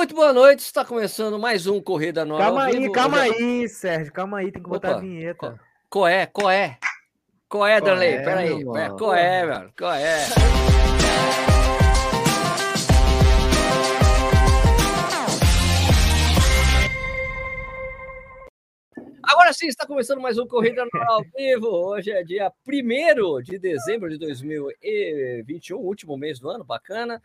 Muito boa noite, está começando mais um Corrida Nova. Calma aí, calma já... aí, Sérgio, calma aí, tem que botar Opa, a vinheta. Qual é, qual é? Qual é, Darley? Peraí, qual é, mano? Qual é? Agora sim, está começando mais um Corrida ao Vivo. Hoje é dia 1 de dezembro de 2021, último mês do ano, bacana.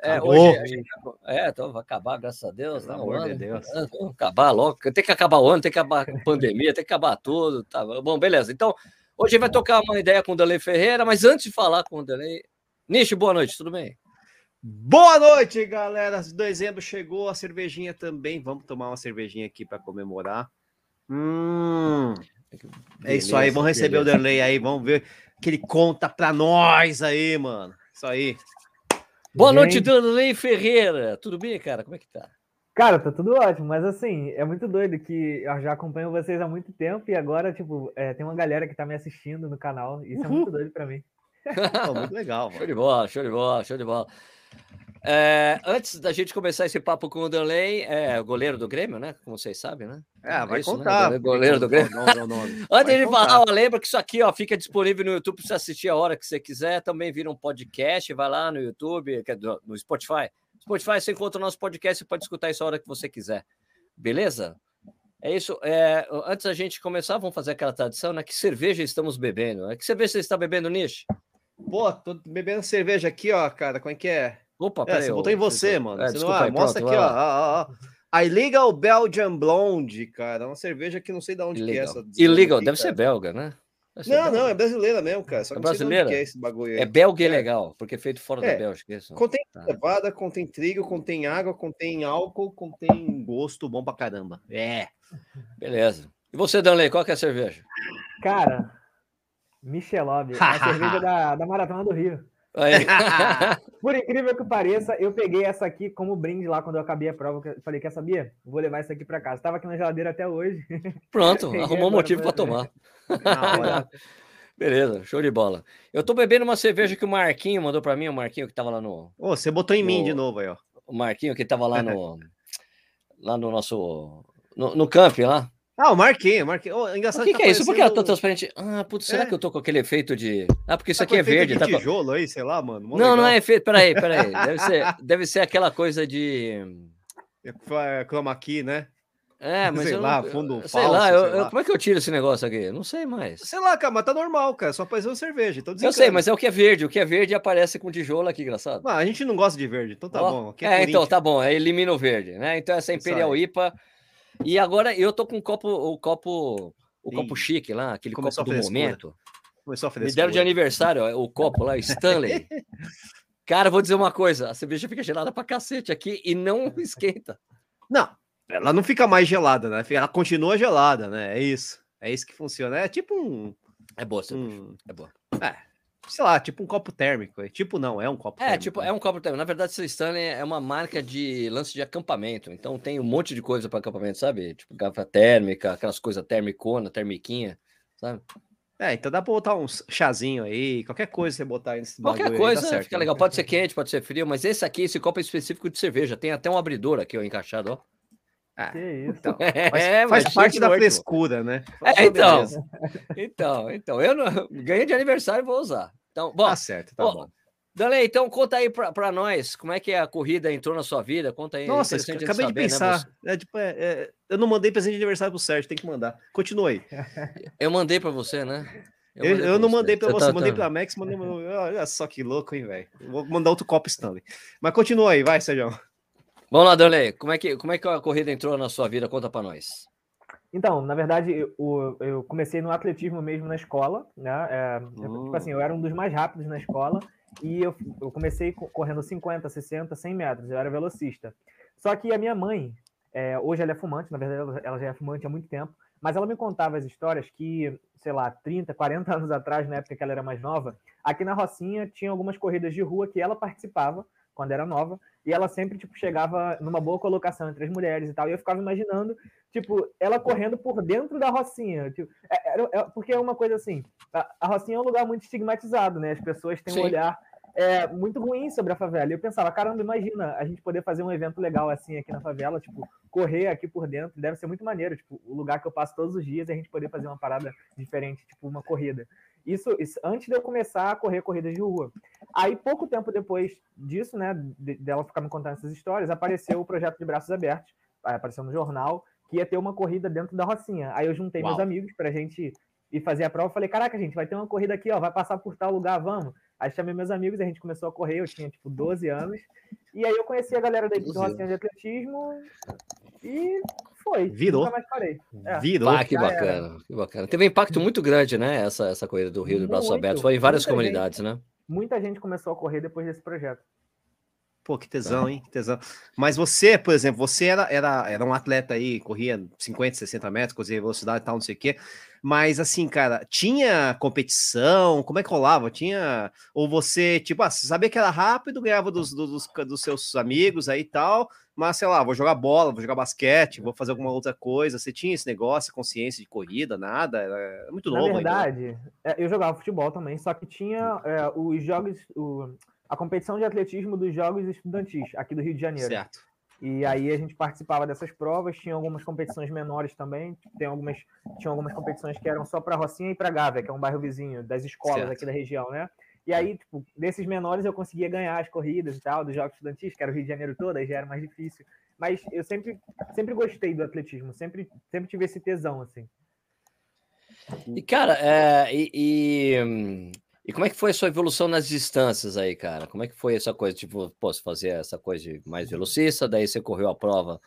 É, hoje a gente, é, então vai acabar, graças a Deus. Pelo amor ano, de Deus. É, acabar logo. Tem que acabar o ano, tem que acabar a pandemia, tem que acabar tudo. Tá bom, beleza. Então, hoje vai tocar uma ideia com o Delei Ferreira, mas antes de falar com o Delei. Nishi, boa noite, tudo bem? Boa noite, galera. Dezembro chegou, a cervejinha também. Vamos tomar uma cervejinha aqui para comemorar. Hum, é isso aí, vamos receber beleza. o Derley aí, vamos ver que ele conta para nós aí, mano. Isso aí. Boa Gente... noite, Danley Ferreira. Tudo bem, cara? Como é que tá? Cara, tá tudo ótimo, mas assim, é muito doido que eu já acompanho vocês há muito tempo e agora, tipo, é, tem uma galera que tá me assistindo no canal. Isso Uhul. é muito doido pra mim. muito legal, mano. Show de bola, show de bola, show de bola. É, antes da gente começar esse papo com o Danley, é o goleiro do Grêmio, né? Como vocês sabem, né? É, vai é isso, contar. Né? Goleiro do Grêmio. Não, não, não, antes de falar, lembra que isso aqui ó, fica disponível no YouTube para você assistir a hora que você quiser. Também vira um podcast, vai lá no YouTube, no Spotify. Spotify você encontra o nosso podcast e pode escutar isso a hora que você quiser. Beleza? É isso. É, antes da gente começar, vamos fazer aquela tradição, né? Que cerveja estamos bebendo? Né? Que cerveja você está bebendo, Nish? Pô, tô bebendo cerveja aqui, ó, cara. Como é que é? Opa, peraí. É, você botou em você, mano. É, você não, aí, mostra pronto, aqui, ó, ó, ó. A Illegal Belgian Blonde, cara. Uma cerveja que não sei de onde Illegal. que é essa. Illegal, aqui, deve cara. ser belga, né? Ser não, belga. não, é brasileira mesmo, cara. Só é brasileira? é esse bagulho aí. É belga é. legal, porque é feito fora é. da Bélgica. Isso. Contém tá. cevada, contém trigo, contém água, contém álcool, contém gosto bom pra caramba. É. Beleza. E você, Danley, qual que é a cerveja? Cara, Michelob, é a cerveja da, da Maratona do Rio. Por incrível que pareça, eu peguei essa aqui como brinde lá quando eu acabei a prova. Falei, quer saber? Vou levar isso aqui para casa. Estava aqui na geladeira até hoje. Pronto, arrumou um motivo para tomar. Beleza, show de bola. Eu tô bebendo uma cerveja que o Marquinho mandou para mim, o Marquinho que tava lá no. Ô, você botou em no... mim de novo aí, ó. O Marquinho que tava lá no. lá no nosso. No, no camping lá. Ah, o Marquinhos, Marquinhos. Oh, engraçado o que, que, tá que é isso? Por que ela tá transparente? Ah, putz, será é. que eu tô com aquele efeito de. Ah, porque isso tá aqui é verde. De tá tijolo aí, sei lá, mano. Não, legal. não é efeito. Peraí, peraí. Deve ser, deve ser aquela coisa de. É, chroma key, né? É, mas sei eu lá, não, fundo sei falso, lá, sei eu, lá. Eu, como é que eu tiro esse negócio aqui? Não sei mais. Sei lá, cara, mas tá normal, cara. Só apareceu cerveja. Então eu sei, mas é o que é verde. O que é verde aparece com tijolo aqui, engraçado. Ah, a gente não gosta de verde, então tá bom. É, é então tá bom. É, elimina o verde, né? Então essa Imperial IPA. E agora eu tô com o copo, o copo o copo chique lá, aquele Começou copo do momento. Começou a Me deram de aniversário ó, o copo lá, Stanley. Cara, vou dizer uma coisa: a cerveja fica gelada pra cacete aqui e não esquenta. Não, ela não fica mais gelada, né? Ela continua gelada, né? É isso. É isso que funciona. É tipo um. É boa, um... é boa. É, sei lá, tipo um copo térmico. Tipo, não, é um copo é, térmico. É, tipo, é um copo térmico. Na verdade, esse Stanley é uma marca de lance de acampamento. Então tem um monte de coisa para acampamento, sabe? Tipo, garrafa térmica, aquelas coisas térmicona, termiquinha, sabe? É, então dá pra botar um chazinho aí, qualquer coisa você botar aí nesse Qualquer coisa aí, certo, fica né? legal. Pode ser quente, pode ser frio, mas esse aqui, esse copo é específico de cerveja. Tem até um abridor aqui, ó, encaixado, ó. Ah, que isso. Então, é, faz, faz parte da frescura, né? É, então, então, então, eu não, ganhei de aniversário e vou usar. Então, bom, tá certo, tá bom. bom. Dalei, então conta aí para nós como é que a corrida entrou na sua vida. Conta aí. Nossa, acabei de, saber, de né, pensar. Né, é, tipo, é, é, eu não mandei presente de aniversário pro Sérgio, tem que mandar. Continua aí. Eu mandei para você, né? Eu, eu, eu não mandei para você, tá, mandei tá... para Max, mandei. Olha só que louco, hein, velho. Vou mandar outro copo Stanley. Mas continua aí, vai, Sérgio. Vamos lá, Dalei. Como é que como é que a corrida entrou na sua vida? Conta para nós. Então, na verdade, eu, eu, comecei no atletismo mesmo na escola, né? É, hum. Tipo assim, eu era um dos mais rápidos na escola e eu, eu comecei correndo 50, 60, 100 metros, eu era velocista. Só que a minha mãe, é, hoje ela é fumante, na verdade ela já é fumante há muito tempo, mas ela me contava as histórias que, sei lá, 30, 40 anos atrás, na época que ela era mais nova, aqui na Rocinha tinha algumas corridas de rua que ela participava quando era nova, e ela sempre, tipo, chegava numa boa colocação entre as mulheres e tal, e eu ficava imaginando, tipo, ela correndo por dentro da Rocinha, tipo, é, é, é porque é uma coisa assim, a, a, Rocinha é um lugar muito estigmatizado, né, as pessoas têm Sim. um olhar é, muito ruim sobre a favela. E eu pensava, caramba, imagina a gente poder fazer um evento legal assim aqui na favela, tipo, correr aqui por dentro, deve ser muito maneiro, tipo, o lugar que eu passo todos os dias e a gente poder fazer uma parada diferente, tipo, uma corrida. Isso, isso, antes de eu começar a correr corridas de rua. Aí, pouco tempo depois disso, né, dela ficar me contando essas histórias, apareceu o projeto de Braços Abertos, apareceu no jornal, que ia ter uma corrida dentro da Rocinha. Aí eu juntei Uau. meus amigos pra gente ir fazer a prova. Falei, caraca, gente, vai ter uma corrida aqui, ó, vai passar por tal lugar, vamos. Aí chamei meus amigos, a gente começou a correr, eu tinha, tipo, 12 anos. E aí eu conheci a galera da equipe do Rocinha de Atletismo e foi. Virou. Nunca mais parei. É. Virou. Ah, que bacana, que bacana. Teve um impacto muito grande, né, essa, essa corrida do Rio do Braço Aberto. Foi em várias comunidades, gente, né? Muita gente começou a correr depois desse projeto. Pô, que tesão, hein? Que tesão. Mas você, por exemplo, você era, era, era um atleta aí, corria 50, 60 metros, corria velocidade e tal, não sei o quê. Mas assim, cara, tinha competição? Como é que rolava? Tinha. Ou você, tipo, ah, sabia que era rápido, ganhava dos, dos, dos seus amigos aí e tal, mas sei lá, vou jogar bola, vou jogar basquete, vou fazer alguma outra coisa. Você tinha esse negócio, consciência de corrida, nada? Era muito novo. Na verdade, ainda. É, eu jogava futebol também, só que tinha é, os jogos. O a competição de atletismo dos Jogos Estudantis, aqui do Rio de Janeiro. Certo. E aí a gente participava dessas provas, tinha algumas competições menores também, tem algumas, tinha algumas competições que eram só para Rocinha e para Gávea, que é um bairro vizinho das escolas certo. aqui da região, né? E aí, tipo, desses menores eu conseguia ganhar as corridas e tal, dos Jogos Estudantis, que era o Rio de Janeiro todo, aí já era mais difícil. Mas eu sempre, sempre gostei do atletismo, sempre, sempre tive esse tesão, assim. E, cara, é, e, e e como é que foi a sua evolução nas distâncias aí, cara? Como é que foi essa coisa? Tipo, posso fazer essa coisa de mais velocista, daí você correu a prova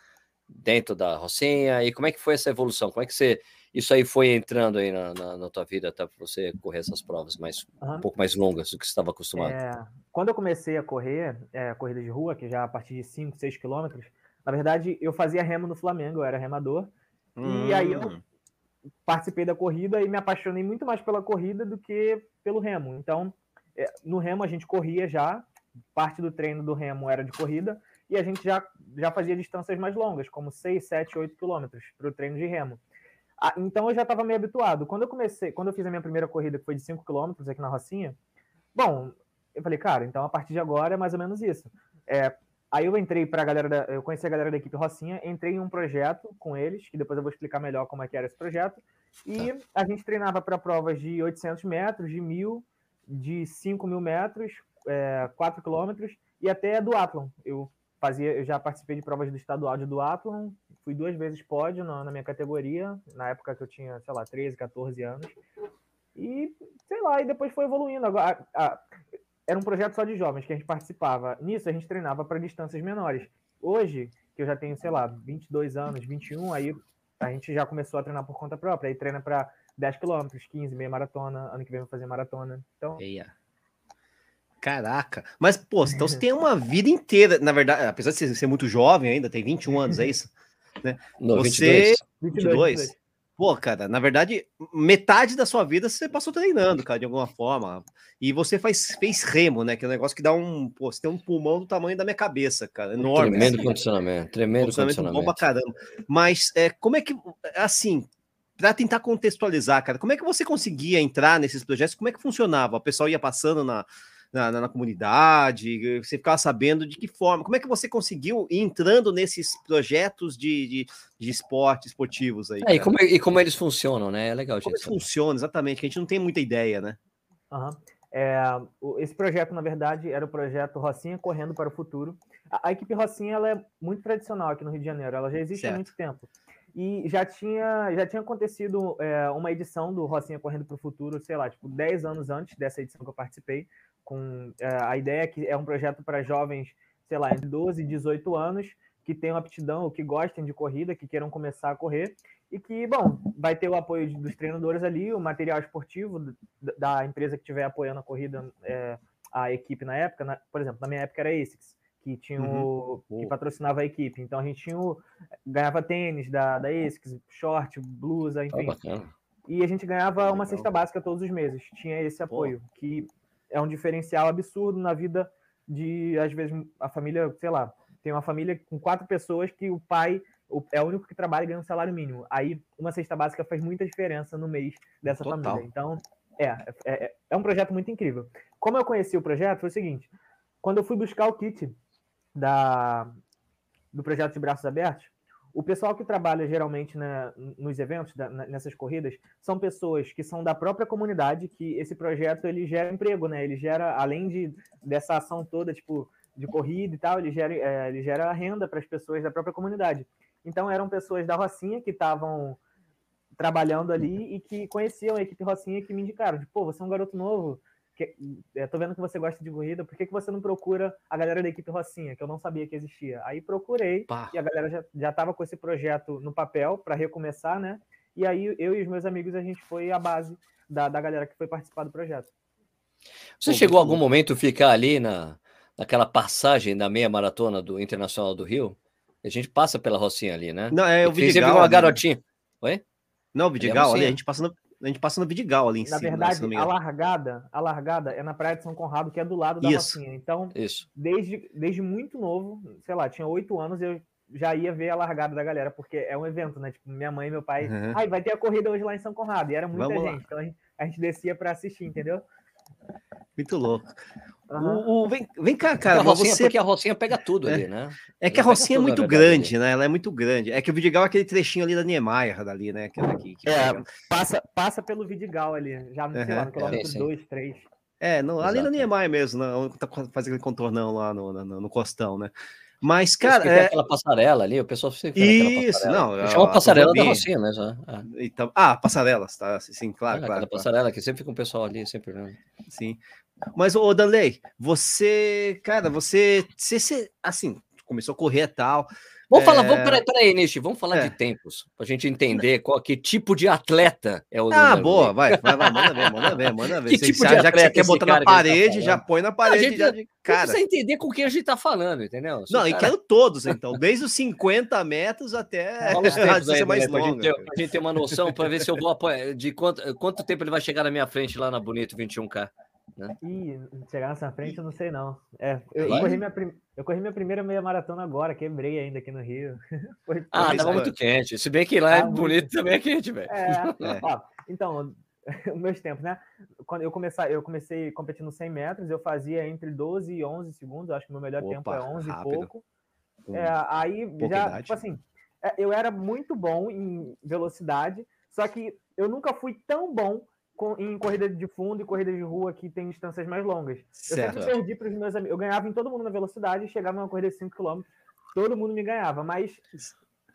dentro da Rocinha, e como é que foi essa evolução? Como é que você isso aí foi entrando aí na, na, na tua vida até para você correr essas provas mais uhum. um pouco mais longas do que você estava acostumado? É, quando eu comecei a correr é, corrida de rua, que já a partir de 5, 6 quilômetros, na verdade eu fazia remo no Flamengo, eu era remador, hum. e aí eu hum participei da corrida e me apaixonei muito mais pela corrida do que pelo remo. Então, é, no remo a gente corria já, parte do treino do remo era de corrida, e a gente já, já fazia distâncias mais longas, como 6, 7, 8 quilômetros para o treino de remo. Ah, então eu já estava meio habituado. Quando eu comecei, quando eu fiz a minha primeira corrida, que foi de 5 quilômetros aqui na Rocinha, bom, eu falei, cara, então a partir de agora é mais ou menos isso. É, Aí eu entrei para a galera, da, eu conheci a galera da equipe Rocinha, entrei em um projeto com eles, que depois eu vou explicar melhor como é que era esse projeto, e tá. a gente treinava para provas de 800 metros, de 1.000, de 5 mil metros, é, 4 quilômetros, e até do Athlon. Eu fazia, eu já participei de provas do estadual de duatlon, fui duas vezes pódio na, na minha categoria, na época que eu tinha, sei lá, 13, 14 anos, e sei lá, e depois foi evoluindo. Agora, a, a, era um projeto só de jovens que a gente participava. Nisso a gente treinava para distâncias menores. Hoje, que eu já tenho, sei lá, 22 anos, 21, aí a gente já começou a treinar por conta própria. Aí treina para 10 quilômetros, 15, meia maratona. Ano que vem vou fazer maratona. Então. Eia. Caraca. Mas, pô, então você tem uma vida inteira, na verdade, apesar de você ser muito jovem ainda, tem 21 anos, é isso? Né? Não, você... 22. 22. 22. Pô, cara, na verdade, metade da sua vida você passou treinando, cara, de alguma forma. E você faz, fez remo, né? Que é um negócio que dá um. Pô, você tem um pulmão do tamanho da minha cabeça, cara. Enorme. Tremendo assim, condicionamento. Tremendo condicionamento. Bom pra caramba. Mas é, como é que. Assim, para tentar contextualizar, cara, como é que você conseguia entrar nesses projetos? Como é que funcionava? O pessoal ia passando na, na, na, comunidade? Você ficava sabendo de que forma? Como é que você conseguiu ir entrando nesses projetos de, de, de esporte, esportivos aí? É, e, como, e, como, eles funcionam, né? É legal, Como eles funcionam, exatamente, que a gente não tem muita ideia, né? Uhum. É, esse projeto, na verdade, era o projeto Rocinha Correndo para o Futuro. A, a equipe Rocinha ela é muito tradicional aqui no Rio de Janeiro, ela já existe certo. há muito tempo. E já tinha, já tinha acontecido é, uma edição do Rocinha Correndo para o Futuro, sei lá, tipo, 10 anos antes dessa edição que eu participei, com é, a ideia é que é um projeto para jovens, sei lá, entre 12 e 18 anos, que tenham aptidão ou que gostem de corrida, que queiram começar a correr, e que, bom, vai ter o apoio dos treinadores ali, o material esportivo da empresa que estiver apoiando a corrida, é, a equipe na época, na, por exemplo, na minha época era a ASICS, que tinha o, uhum. que patrocinava a equipe. Então a gente tinha o, ganhava tênis da, da ASICS, short, blusa, enfim. Oh, e a gente ganhava uma cesta básica todos os meses. Tinha esse apoio, oh. que é um diferencial absurdo na vida de, às vezes, a família, sei lá, tem uma família com quatro pessoas que o pai é o único que trabalha e ganha um salário mínimo. Aí, uma cesta básica faz muita diferença no mês dessa Total. família. Então, É, é, é, é um projeto muito incrível. Como eu conheci o projeto, foi o seguinte: quando eu fui buscar o kit da, do projeto de braços abertos, o pessoal que trabalha geralmente na, nos eventos, da, nessas corridas, são pessoas que são da própria comunidade, que esse projeto ele gera emprego, né? Ele gera, além de, dessa ação toda, tipo, de corrida e tal, ele gera, é, ele gera renda para as pessoas da própria comunidade. Então eram pessoas da Rocinha que estavam trabalhando ali e que conheciam a equipe Rocinha que me indicaram, tipo, pô, você é um garoto novo, que, é, tô vendo que você gosta de corrida, por que, que você não procura a galera da equipe Rocinha, que eu não sabia que existia? Aí procurei, Pá. e a galera já, já tava com esse projeto no papel para recomeçar, né? E aí eu e os meus amigos, a gente foi a base da, da galera que foi participar do projeto. Você Pô, chegou a algum momento ficar ali na, naquela passagem da meia maratona do Internacional do Rio? A gente passa pela Rocinha ali, né? Não, é o Vidigal. Você viu uma garotinha. Oi? Não, o Vidigal, ali, a gente passa no, a gente passa no Vidigal ali em na cima. Na verdade, a largada, a largada é na Praia de São Conrado, que é do lado da Isso. Rocinha. Então, Isso. Desde, desde muito novo, sei lá, tinha oito anos, eu já ia ver a largada da galera, porque é um evento, né? Tipo, minha mãe e meu pai, uhum. ai, vai ter a corrida hoje lá em São Conrado. E era muita Vamos gente, lá. então a gente, a gente descia para assistir, entendeu? Muito louco. Uhum. O, o, vem, vem cá, cara. Porque a, Rocinha, você... porque a Rocinha pega tudo é. ali, né? É que a Rocinha é muito grande, ali. né? Ela é muito grande. É que o Vidigal é aquele trechinho ali da Niemeyer, dali, né? Que é, daqui, que é passa, passa pelo Vidigal ali, já no, uhum. lá, no quilômetro 2, 3. É, no, ali na Niemeyer mesmo, né? Onde tá fazendo aquele contornão lá no, no, no costão, né? Mas, cara. É... aquela passarela ali, o pessoal sempre Isso, não. Eu chamo a passarela da Rocinha, né? Já. É. Então, ah, passarelas, tá? Sim, claro, ah, claro. Aquela passarela que sempre fica um pessoal ali, sempre. Né? Sim. Mas, ô, Danley, você, cara, você, você, você, assim, começou a correr e tal. Vamos é... falar, vamos, peraí, peraí, Nishi, vamos falar é. de tempos, para a gente entender qual que tipo de atleta é o Ah, boa, vai, vai, vai, manda ver, manda ver, manda ver. Que tipo de já que você quer botar na tá parede, tá já põe na parede, gente, já cara. Precisa entender com quem a gente tá falando, entendeu? Não, cara... e quero todos, então, desde os 50 metros até a aí, mais longa. Pra gente, ter, pra gente ter uma noção, para ver se eu vou apoiar, de quanto, quanto tempo ele vai chegar na minha frente lá na Bonito 21K. Né? Ih, chegar nessa frente eu não sei não. É, eu, eu, corri minha prim... eu corri minha primeira meia maratona agora, quebrei ainda aqui no Rio. Foi... ah, tava muito quente. Se bem que lá é bonito muito... também é quente, velho. É, é. Então, meus tempos, né? Quando eu, comecei, eu comecei competindo 100 metros, eu fazia entre 12 e 11 segundos. Acho que o meu melhor Opa, tempo é 11 rápido. e pouco. É, aí, já, idade. tipo assim, é, eu era muito bom em velocidade, só que eu nunca fui tão bom em corrida de fundo e corrida de rua que tem distâncias mais longas. Certo. Eu sempre perdi para os meus amigos. Eu ganhava em todo mundo na velocidade e chegava numa corrida de 5 km, todo mundo me ganhava, mas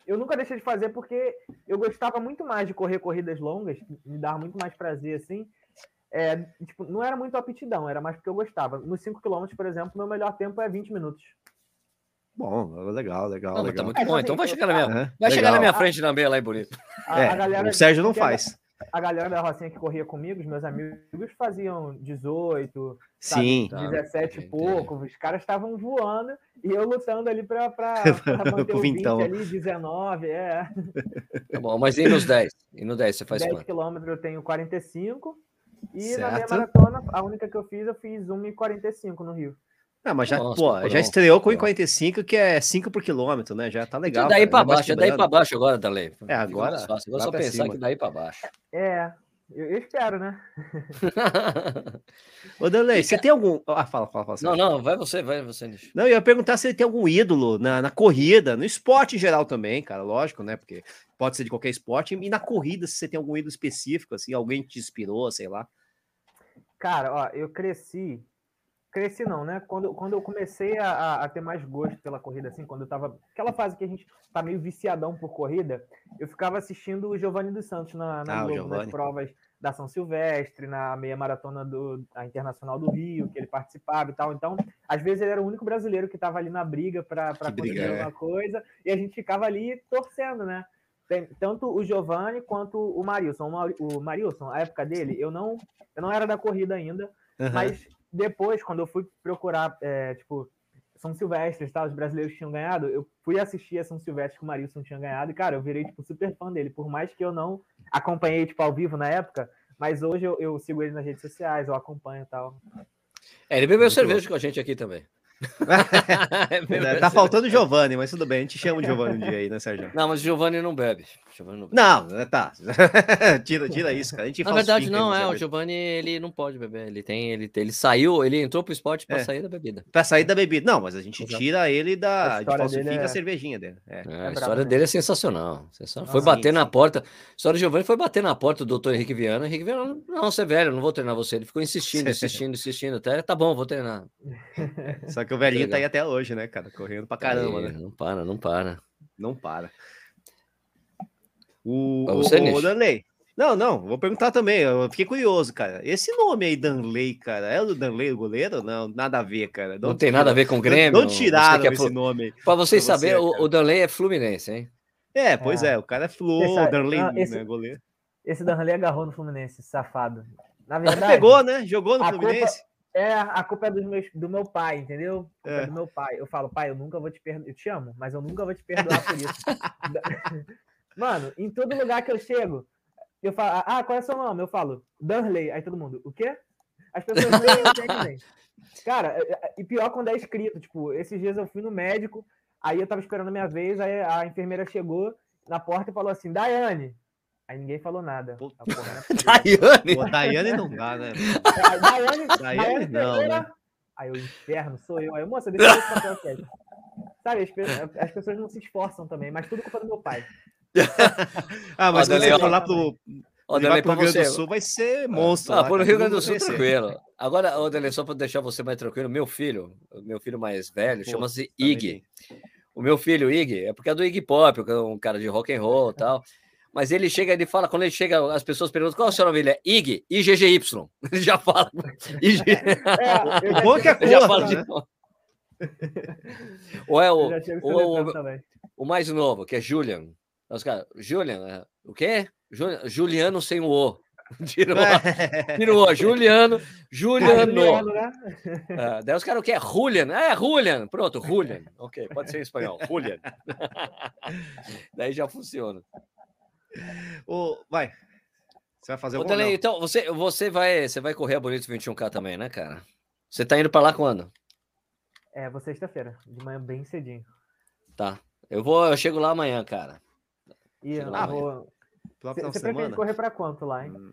eu nunca deixei de fazer porque eu gostava muito mais de correr corridas longas, me dava muito mais prazer assim. É, tipo, não era muito aptidão, era mais porque eu gostava. Nos 5 km, por exemplo, meu melhor tempo é 20 minutos. Bom, legal, legal, não, tá legal. Tá muito é, bom, assim, então vai chegar na minha, é, vai chegar na minha frente na meia lá em Bonito. A, é, a galera, o Sérgio não faz a galera da Rocinha que corria comigo, os meus amigos, faziam 18, Sim. Sabe, 17 e pouco, os caras estavam voando e eu lutando ali para manter o 20 ali, 19, é. Tá bom, mas e nos 10? E no 10 você faz 10 quilômetros eu tenho 45 e certo. na minha maratona, a única que eu fiz, eu fiz 1,45 no Rio. Ah, mas já, Nossa, pô, já estreou com 1,45, que é 5 por quilômetro, né? Já tá legal. daí para baixo, é daí para baixo agora, Dalei. É, agora. Vou só pensar cima. que daí para baixo. É, eu, espero, né? Ô, Dalei, você tem algum. Ah, fala, fala, fala. Não, não, vai você, vai você. Não, eu ia perguntar se ele tem algum ídolo na, na corrida, no esporte em geral também, cara, lógico, né? Porque pode ser de qualquer esporte. E na corrida, se você tem algum ídolo específico, assim, alguém te inspirou, sei lá. Cara, ó, eu cresci cresci não, né? Quando, quando eu comecei a, a, ter mais gosto pela corrida, assim, quando eu tava. Aquela fase que a gente tá meio viciadão por corrida, eu ficava assistindo o Giovanni dos Santos na, na ah, Globo, nas provas da São Silvestre, na meia maratona do a Internacional do Rio, que ele participava e tal. Então, às vezes ele era o único brasileiro que estava ali na briga para conseguir é. alguma coisa, e a gente ficava ali torcendo, né? Tem, tanto o Giovanni quanto o Marilson. O Marilson, a época dele, eu não, eu não era da corrida ainda, uhum. mas depois, quando eu fui procurar, é, tipo, São Silvestre, tá? os brasileiros tinham ganhado, eu fui assistir a São Silvestre que o Marilson tinha ganhado, e, cara, eu virei, tipo, super fã dele, por mais que eu não acompanhei, tipo, ao vivo na época, mas hoje eu, eu sigo ele nas redes sociais, eu acompanho e tal. É, ele bebeu Muito cerveja bom. com a gente aqui também. é tá faltando o Giovanni, mas tudo bem, a gente chama o Giovanni um dia aí, né, Sérgio? Não, mas o Giovanni não bebe. Giovanni não, bebe. não, tá. tira, tira isso, cara. A gente Na verdade, não, é. O Giovanni ele não pode beber. Ele tem, ele, ele saiu, ele entrou pro esporte para é. sair da bebida. Para sair da bebida. Não, mas a gente tira ele da. A, a falsifica é... a cervejinha dele. É. é a história dele é sensacional. sensacional. Foi bater sim, na sim. porta. A história do Giovanni foi bater na porta do doutor Henrique Viana. Henrique Viana, não, você é velho, não vou treinar você. Ele ficou insistindo, insistindo, insistindo. Até tá bom, vou treinar. Só que o velhinho tá aí até hoje, né, cara? Correndo pra caramba, né? Não para, não para. Não para. O, você, o, o Danley. Não, não, vou perguntar também. Eu fiquei curioso, cara. Esse nome aí, Danley, cara, é o do Danley, o goleiro? Não, nada a ver, cara. Não, não tem nada a ver com o Grêmio. Não tiraram é esse nome. Para vocês saberem, você, o, o Danley é Fluminense, hein? É, pois é, é o cara é Flu, esse, Danley, não, esse, né, goleiro. Esse Danley agarrou no Fluminense, safado. Na verdade. Pegou, né? Jogou no Fluminense. Culpa, é, a culpa é do meu, do meu pai, entendeu? É. é. do meu pai. Eu falo, pai, eu nunca vou te perdoar. Eu te amo, mas eu nunca vou te perdoar por isso. Mano, em todo lugar que eu chego, eu falo, ah, qual é o seu nome? Eu falo, Danley. Aí todo mundo, o quê? As pessoas nem. Cara, é, é, e pior quando é escrito, tipo, esses dias eu fui no médico, aí eu tava esperando a minha vez, aí a enfermeira chegou na porta e falou assim, Daiane. Aí ninguém falou nada. Porra, Daiane? Pô, Daiane não dá, né? Daiane, Daiane, não, né? Aí o inferno sou eu. Aí, moça, deixa eu ver papel aqui. Sabe, as, as, pessoas não se esforçam também, mas tudo culpa do meu pai. ah, mas quando você lá pro, Ó, Dele, pro Rio Grande do Sul vai ser monstro. Ah, pro Rio Grande do Sul, tranquilo. Agora, ô, Dele, só para deixar você mais tranquilo, meu filho, meu filho mais velho, chama-se Ig. O meu filho, Ig, é porque é do Ig Pop, é um cara de rock and roll e tal. Mas ele chega, ele fala, quando ele chega, as pessoas perguntam qual é o seu nome? Ele é Ig, IGGY. Ele já fala. IG... É, o bom é que é curta, já fala né? de Ou é o, o, o, o, mais novo, que é Julian. Os caras, Julian, é, o quê? Juliano sem o O. Tira o, O. Juliano, Juliano. Juliano né? é, daí os caras, o que é? Julian. É, Julian. Pronto, Julian. Ok, pode ser em espanhol. Julian. daí já funciona. O, vai. Você vai fazer o Delay, Então, você, você, vai, você vai correr a Bonito 21K também, né, cara? Você tá indo para lá quando? É, vou sexta-feira, de manhã bem cedinho. Tá. Eu vou, eu chego lá amanhã, cara. E eu vou. Você pretende correr para quanto lá, hein? Hum.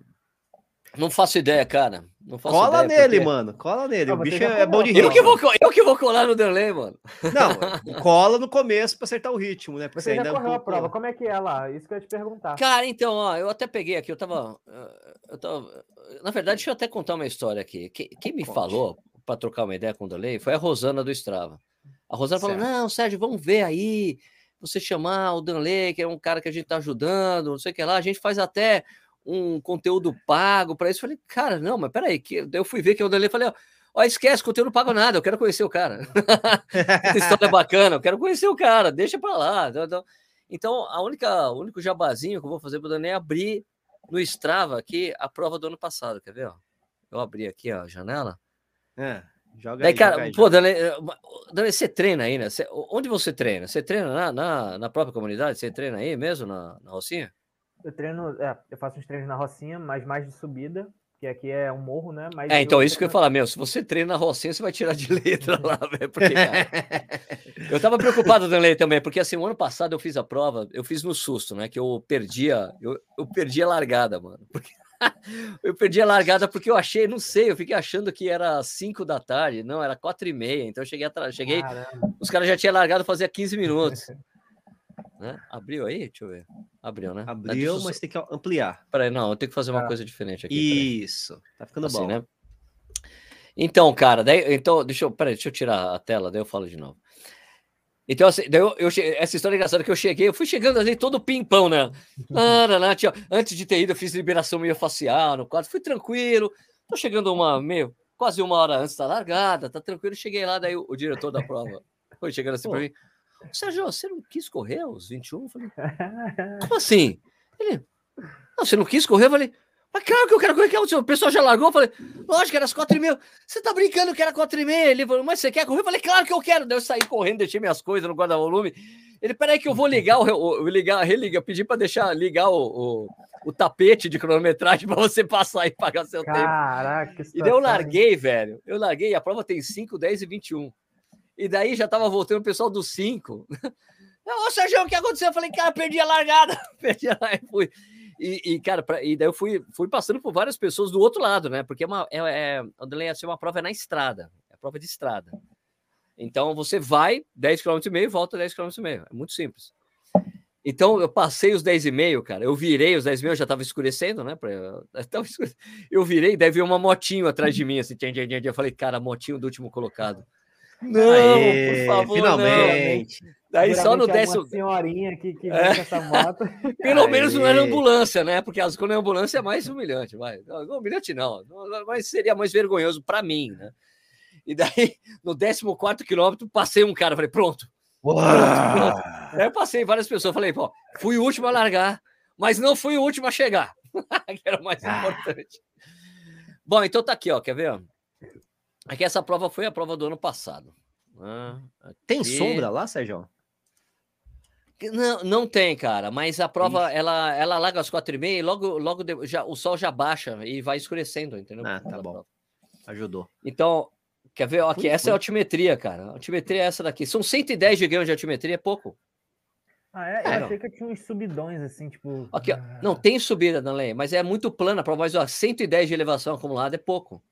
Não faço ideia, cara. Não faço cola ideia, nele, porque... mano. Cola nele. Não, o bicho é bom de ritmo. Eu que, vou, eu que vou colar no delay, mano. Não, cola no começo pra acertar o ritmo, né? Porque você, ainda correu a prova. Como é que é lá? Isso que eu ia te perguntar. Cara, então, ó, eu até peguei aqui. Eu tava. Eu tava... Na verdade, deixa eu até contar uma história aqui. Quem, quem me Conte. falou para trocar uma ideia com o delay foi a Rosana do Strava. A Rosana certo. falou: Não, Sérgio, vamos ver aí. Você chamar o Danley, que é um cara que a gente tá ajudando, não sei o que lá. A gente faz até um conteúdo pago para isso. Falei, cara, não, mas peraí, que eu fui ver que o Danley falei, ó, esquece, conteúdo não pago nada, eu quero conhecer o cara. Essa história é bacana, eu quero conhecer o cara, deixa para lá. Então, a única, o único jabazinho que eu vou fazer pro Danley é abrir no Strava aqui a prova do ano passado, quer ver? Ó? Eu abri aqui ó, a janela. É. Joga Daí, aí, cara, joga pô, Dani, eh, Dani, você treina aí, né? Você, onde você treina? Você treina na, na, na, própria comunidade? Você treina aí mesmo, na, na Rocinha? Eu treino, é, eu faço uns treinos na Rocinha, mas mais de subida, que aqui é um morro, né? Mas é, então, eu isso que eu ia falar, meu, se você treina na Rocinha, você vai tirar de letra lá, velho, porque, cara, eu tava preocupado, Danley, também, porque, assim, o ano passado eu fiz a prova, eu fiz no susto, né, que eu perdia, eu, eu perdi a largada, mano, porque eu perdi a largada porque eu achei, não sei, eu fiquei achando que era 5 da tarde, não, era 4 e meia, então eu cheguei atrás, cheguei, Caramba. os caras já tinham largado fazia 15 minutos. né? Abriu aí? Deixa eu ver. Abriu, né? Abriu, mas tem que ampliar. Peraí, não, eu tenho que fazer uma ah. coisa diferente aqui. Isso, tá ficando assim, bom. Né? Então, cara, daí, então, deixa eu, peraí, deixa eu tirar a tela, daí eu falo de novo. Então, assim, eu, eu, essa história é engraçada que eu cheguei, eu fui chegando ali todo pimpão, né? Ah, tia, antes de ter ido, eu fiz liberação facial no quadro, fui tranquilo. Tô chegando uma meio, quase uma hora antes da largada, tá tranquilo. Cheguei lá, daí o, o diretor da prova foi chegando assim para mim: Sérgio, você não quis correr os 21? Eu falei: Como assim? Ele, não, você não quis correr? Eu falei: mas claro que eu quero correr, que é o pessoal já largou. Eu falei, lógico, era as quatro e meia. Você tá brincando que era quatro e meia? Ele falou, mas você quer correr? Eu falei, claro que eu quero. Daí eu saí correndo, deixei minhas coisas no guarda-volume. Ele, peraí que eu vou ligar, o, o ligar, religar, pedi para deixar ligar o, o, o, tapete de cronometragem para você passar e pagar seu Caraca, tempo. E daí eu larguei, velho. Eu larguei, a prova tem 5, 10 e 21. E daí já tava voltando o pessoal dos 5. Ô, Sérgio, o que aconteceu? Eu falei, cara, perdi a largada. perdi a largada. Fui. E, e, cara, pra, e daí eu fui, fui passando por várias pessoas do outro lado, né? Porque é uma, é, é, assim, uma prova é na estrada, é prova de estrada. Então você vai 10 km e meio, volta 10 km e meio. É muito simples. Então eu passei os 10 e meio, cara. Eu virei os 10 e meio, já estava escurecendo, né? Eu virei, deve uma motinho atrás de mim, assim. Eu falei, cara, motinho do último colocado. Não, Aê, por favor, finalmente. Não. Daí só no décimo. Senhorinha que, que é. essa moto. Pelo Aê. menos não era ambulância, né? Porque quando é ambulância é mais humilhante, vai. Não, humilhante não, mas seria mais vergonhoso para mim, né? E daí, no 14 quilômetro, passei um cara, falei, pronto. pronto, pronto. Aí eu passei várias pessoas, falei, pô, fui o último a largar, mas não fui o último a chegar, que era o mais ah. importante. Bom, então tá aqui, ó, quer ver? Aqui essa prova foi a prova do ano passado. Ah, Tem sombra lá, Sérgio? Não, não tem, cara, mas a prova ela, ela larga às quatro e meia e logo, logo de, já, o sol já baixa e vai escurecendo, entendeu? Ah, tá bom. Prova. Ajudou. Então, quer ver? Aqui, essa é a altimetria, cara. A altimetria é essa daqui. São 110 de ganho de altimetria, é pouco. Ah, é? Eu é, achei que tinha uns subidões, assim, tipo. Aqui, ó. Não, tem subida na lei, mas é muito plana a prova, mas ó, 110 de elevação acumulada é pouco.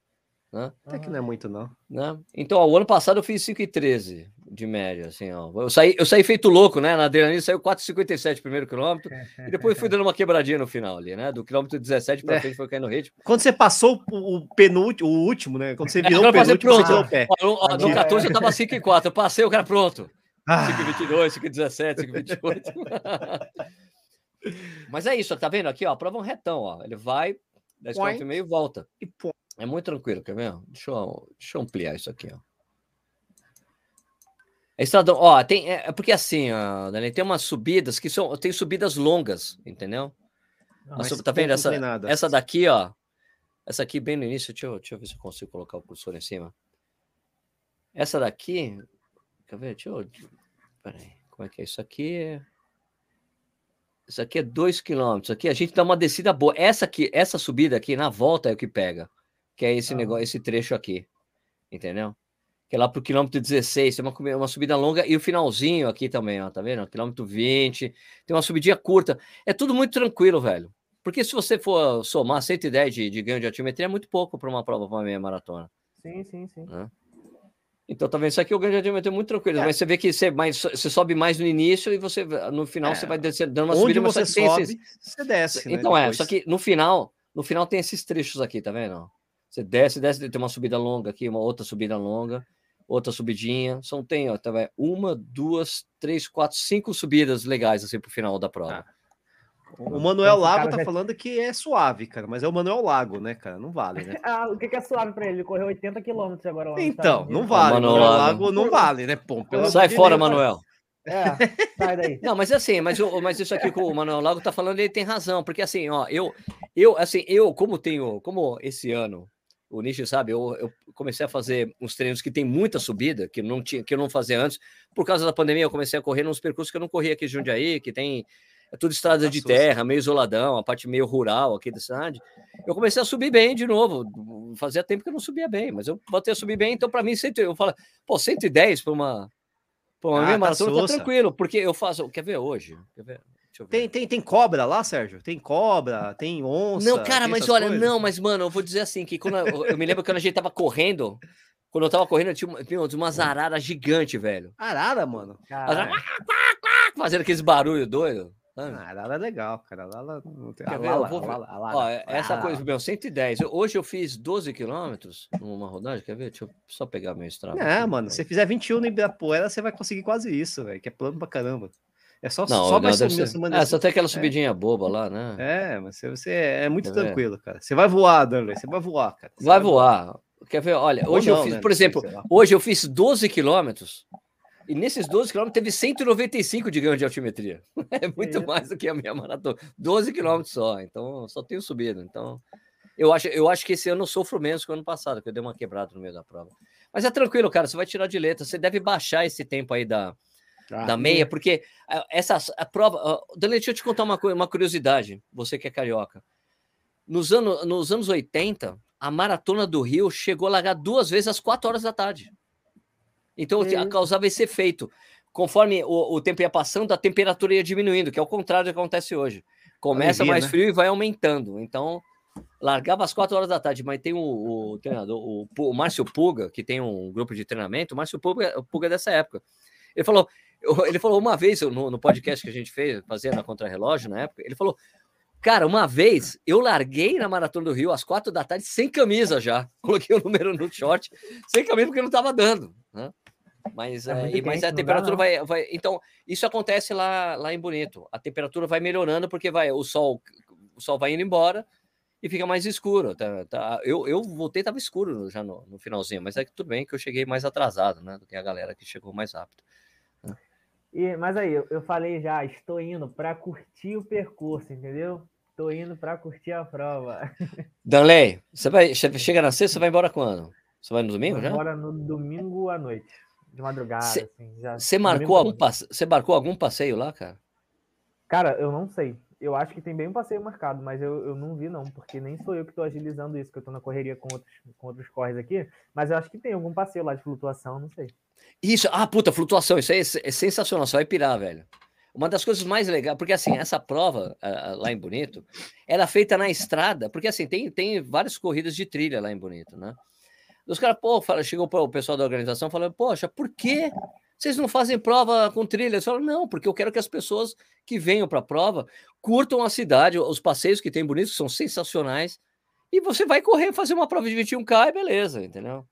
Né? Até que não é muito, não. Né? Então, ó, o ano passado eu fiz 5,13 de média, assim, ó. Eu saí, eu saí feito louco, né? Na adrenalina saiu 4,57 primeiro quilômetro, e depois fui dando uma quebradinha no final ali, né? Do quilômetro 17 para é. frente foi caindo no ritmo. Quando você passou o penúltimo, o último, né? Quando você virou o penúltimo, pronto. você o pé. Ó, no, no 14 eu tava 5,4, eu passei, o cara pronto. Ah. 5,22, 5,17, 5,28. Mas é isso, tá vendo aqui, ó? A prova é um retão, ó. Ele vai, 10 km e meio volta. E pô. É muito tranquilo, quer ver? Deixa eu, deixa eu ampliar isso aqui, ó. A estradão, ó, tem, é, é porque assim, ó, Dani, tem umas subidas que são, tem subidas longas, entendeu? Não, sub, tá vendo essa, essa daqui, ó, essa aqui bem no início, deixa eu, deixa eu ver se eu consigo colocar o cursor em cima. Essa daqui, quer ver? Deixa eu, peraí, como é que é isso aqui? Isso aqui é 2 km, aqui a gente dá uma descida boa. Essa aqui, essa subida aqui na volta é o que pega que é esse ah. negócio, esse trecho aqui, entendeu? Que é lá pro quilômetro 16, tem uma, uma subida longa e o finalzinho aqui também, ó, tá vendo? Quilômetro 20, tem uma subidinha curta. É tudo muito tranquilo, velho. Porque se você for somar 110 de, de ganho de altimetria, é muito pouco para uma prova, para uma meia maratona. Sim, sim, sim. Né? Então, tá vendo? Isso aqui o ganho de altimetria é muito tranquilo, é. mas você vê que você, mais, você sobe mais no início e você no final é. você vai descer, dando uma Onde subida. Onde você sobe, esses... você desce. Então né, é, só que no final, no final tem esses trechos aqui, tá vendo? Você desce, desce, tem uma subida longa aqui, uma outra subida longa, outra subidinha. São tem, ó, tá, uma, duas, três, quatro, cinco subidas legais assim pro final da prova. Ah. O Manuel Lago tá já... falando que é suave, cara, mas é o Manuel Lago, né, cara? Não vale, né? ah, o que é suave pra ele? Ele correu 80 quilômetros agora lá Então, não vale. O Manuel, Lago. Lago não vale, né? Pô, Sai fora, Manuel. É, sai daí. Não, mas assim, mas, mas isso aqui que o Manuel Lago tá falando, ele tem razão, porque assim, ó, eu, eu, assim, eu, como tenho, como esse ano o Nishi sabe, eu, eu, comecei a fazer uns treinos que tem muita subida, que não tinha, que eu não fazia antes. Por causa da pandemia, eu comecei a correr nos percursos que eu não corria aqui em Jundiaí, que tem é tudo estrada de terra, meio isoladão, a parte meio rural aqui da cidade. Eu comecei a subir bem de novo. Fazia tempo que eu não subia bem, mas eu voltei a subir bem, então para mim eu falo, pô, 110 para uma para uma ah, meia tá maratona tá tranquilo, porque eu faço, quer ver hoje? Quer ver? Tem, tem, tem cobra lá, Sérgio? Tem cobra, tem onça. Não, cara, mas olha, coisas? não, mas, mano, eu vou dizer assim: que quando eu, eu me lembro quando a gente tava correndo, quando eu tava correndo, tinha, tinha umas araras gigantes, velho. Arara, mano. Arara, fazendo aqueles barulhos doidos. Ah, arara é legal, cara. Arara não tem. Alala, vou... alala, alala, Ó, essa coisa, meu, 110. Hoje eu fiz 12 quilômetros numa rodagem, quer ver? Deixa eu só pegar meu estrada. É, mano, se você fizer 21 no Ibirapuera, você vai conseguir quase isso, velho, que é plano pra caramba. É só, não, só vai subir. É, só tem aquela é. subidinha é. boba lá, né? É, mas você é muito é. tranquilo, cara. Você vai voar, Danley, você vai voar, cara. Vai, vai voar. voar. Quer ver? Olha, hoje não, eu fiz, né? por exemplo, hoje eu fiz 12 quilômetros e nesses 12 quilômetros teve 195 de ganho de altimetria. É muito é. mais do que a minha maratona. 12 quilômetros só, então só tenho subido. Então, eu acho, eu acho que esse ano eu sofro menos que o ano passado, que eu dei uma quebrada no meio da prova. Mas é tranquilo, cara, você vai tirar de letra. Você deve baixar esse tempo aí da, ah, da meia, porque essa a prova. Daniel, deixa eu te contar uma, uma curiosidade, você que é carioca. Nos, anos nos anos 80, a maratona do Rio chegou a largar duas vezes às quatro horas da tarde. Então Sim. causava esse efeito. Conforme o, o, tempo ia passando, a temperatura ia diminuindo, que é o contrário do que acontece hoje. Começa Alivia, mais né? frio e vai aumentando. Então, largava às quatro horas da tarde, mas tem o, o treinador, o, o Márcio Puga, que tem um grupo de treinamento, o Márcio Puga, Puga é dessa época. Ele falou, ele falou uma vez no, no podcast que a gente fez, fazendo a Contra-Relógio na época, ele falou, Cara, uma vez eu larguei na Maratona do Rio às quatro da tarde sem camisa já. Coloquei o número no short, sem camisa porque não estava dando. Né? Mas, é, é mas a temperatura vai, vai. Então, isso acontece lá, lá em Bonito. A temperatura vai melhorando porque vai, o sol, o sol vai indo embora e fica mais escuro. Tá, tá, eu, eu voltei, estava escuro já no, no, finalzinho, mas é que tudo bem que eu cheguei mais atrasado, né? Do que a galera que chegou mais rápido. E, mas aí, eu, eu falei já, estou indo para curtir o percurso, entendeu? Tô indo para curtir a prova. Danley, você vai você chega na sexta, você vai embora quando? Você vai no domingo já? Embora no domingo à noite, de madrugada. Cê, assim, você marcou algum passe... você marcou algum passeio lá, cara? Cara, eu não sei. Eu acho que tem bem um passeio marcado, mas eu, eu não vi não, porque nem sou eu que estou agilizando isso, que eu estou na correria com outros, com outros corres aqui. Mas eu acho que tem algum passeio lá de flutuação, não sei. Isso, ah, puta, flutuação, isso aí é, é sensacional, só vai pirar, velho. Uma das coisas mais legais, porque assim, essa prova uh, lá em Bonito, era é feita na estrada, porque assim, tem, tem várias corridas de trilha lá em Bonito, né? Os caras, pô, fala, chegou o pessoal da organização falando, poxa, por que vocês não fazem prova com trilha? Eles não, porque eu quero que as pessoas que venham para a prova curtam a cidade, os passeios que tem bonitos são sensacionais, e você vai correr, fazer uma prova de 21K e beleza, entendeu?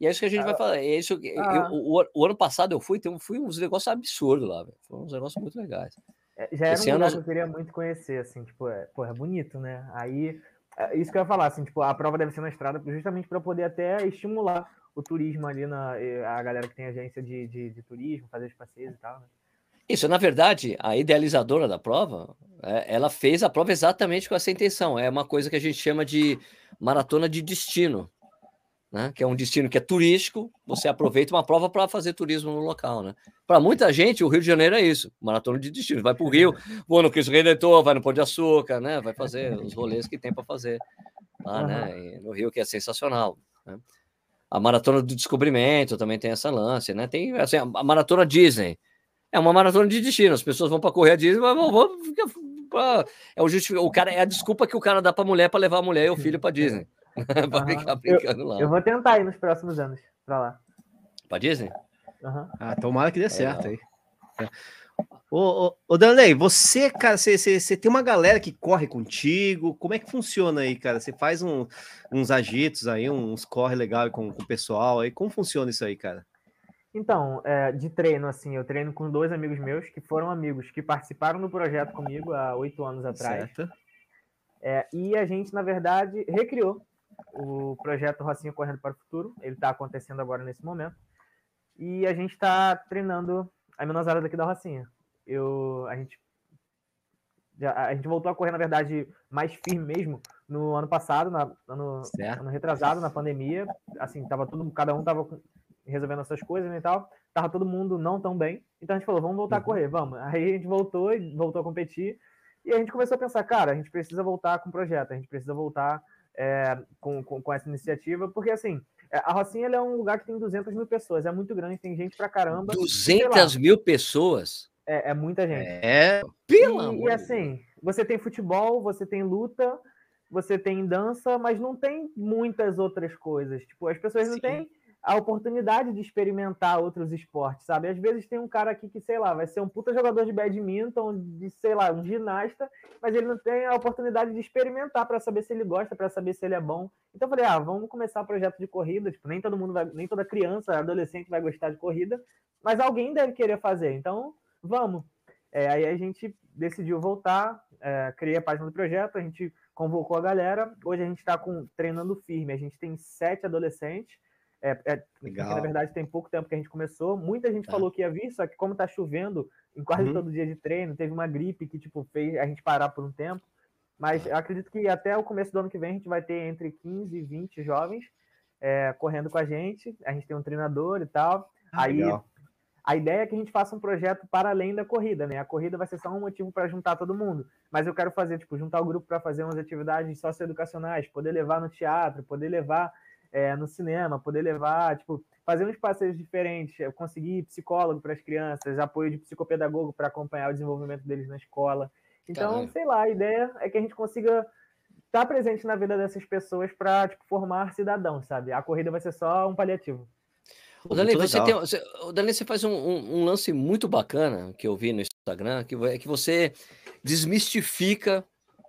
E é isso que a gente vai ah, falar. É isso que, ah. eu, o, o, ano passado eu fui, tem, fui uns negócios absurdos lá, velho. Foi uns negócios muito legais. É, já era Esse um lugar que eu queria muito conhecer, assim, tipo, é, pô, é bonito, né? Aí, é, isso que eu ia falar, assim, tipo, a prova deve ser na estrada justamente para poder até estimular o turismo ali, na, a galera que tem agência de, de, de turismo, fazer os passeios e tal, né? Isso, na verdade, a idealizadora da prova, é, ela fez a prova exatamente com essa intenção. É uma coisa que a gente chama de maratona de destino né? que é um destino que é turístico, você aproveita uma prova para fazer turismo no local. Né? Para muita gente, o Rio de Janeiro é isso, maratona de destino. Vai para o Rio, vou no Cristo Redentor, vai no Pão de Açúcar, né? vai fazer os rolês que tem para fazer lá né? no Rio, que é sensacional. Né? A maratona do descobrimento também tem essa lance, né? Tem assim, a maratona Disney. É uma maratona de destino, as pessoas vão para correr a Disney, mas vão, vão, é o, justific... o cara é a desculpa que o cara dá para a mulher para levar a mulher e o filho para Disney. pra ficar brincando eu, lá. Eu vou tentar ir nos próximos anos pra lá. Pra Disney? Uhum. Ah, tomara que dê é certo aí. É. Ô, ô, ô Danley, você, cara, você, você, você, tem uma galera que corre contigo. Como é que funciona aí, cara? Você faz um, uns agitos aí, uns corre legal com, com o pessoal aí. Como funciona isso aí, cara? Então, é, de treino, assim, eu treino com dois amigos meus que foram amigos que participaram do projeto comigo há oito anos atrás. Certo. É, e a gente, na verdade, recriou o projeto Rocinha Correndo para o Futuro. Ele está acontecendo agora nesse momento. E a gente está treinando a menosada daqui da Rocinha. Eu, a gente a gente voltou a correr, na verdade, mais firme mesmo no ano passado, na, ano, ano retrasado, na pandemia. Assim, tava tudo, cada um tava resolvendo essas coisas né, e tal. Tava todo mundo não tão bem. Então a gente falou, vamos voltar uhum. a correr, vamos. Aí a gente voltou e voltou a competir. E a gente começou a pensar, cara, a gente precisa voltar com o projeto, a gente precisa voltar é, com, com, com, essa iniciativa, porque assim, é, a Rocinha é um lugar que tem 200 mil pessoas, é muito grande, tem gente pra caramba. 200 mil pessoas? É, é, muita gente. É, pelo e, e assim, você tem futebol, você tem luta, você tem dança, mas não tem muitas outras coisas. Tipo, as pessoas Sim. não têm a oportunidade de experimentar outros esportes, sabe? Às vezes tem um cara aqui que, sei lá, vai ser um puta jogador de badminton, de, sei lá, um ginasta, mas ele não tem a oportunidade de experimentar para saber se ele gosta, para saber se ele é bom. Então eu falei, ah, vamos começar um projeto de corrida, tipo, nem todo mundo vai, nem toda criança, adolescente vai gostar de corrida, mas alguém deve querer fazer, então vamos. É, aí a gente decidiu voltar, é, criei a página do projeto, a gente convocou a galera, hoje a gente está treinando firme, a gente tem sete adolescentes, é, é, na verdade tem pouco tempo que a gente começou. Muita gente é. falou que ia vir, só que como tá chovendo em quase uhum. todo dia de treino, teve uma gripe que tipo fez a gente parar por um tempo. Mas eu acredito que até o começo do ano que vem a gente vai ter entre 15 e 20 jovens é, correndo com a gente. A gente tem um treinador e tal. Ah, Aí legal. A ideia é que a gente faça um projeto para além da corrida, né? A corrida vai ser só um motivo para juntar todo mundo. Mas eu quero fazer, tipo, juntar o grupo para fazer umas atividades socioeducacionais, poder levar no teatro, poder levar é, no cinema, poder levar, tipo, fazer uns passeios diferentes, conseguir psicólogo para as crianças, apoio de psicopedagogo para acompanhar o desenvolvimento deles na escola. Então, Caramba. sei lá, a ideia é que a gente consiga estar tá presente na vida dessas pessoas para tipo, formar cidadãos, sabe? A corrida vai ser só um paliativo. O Dani, você tem, você, o Dani, você faz um, um, um, lance muito bacana que eu vi no Instagram, que é que você desmistifica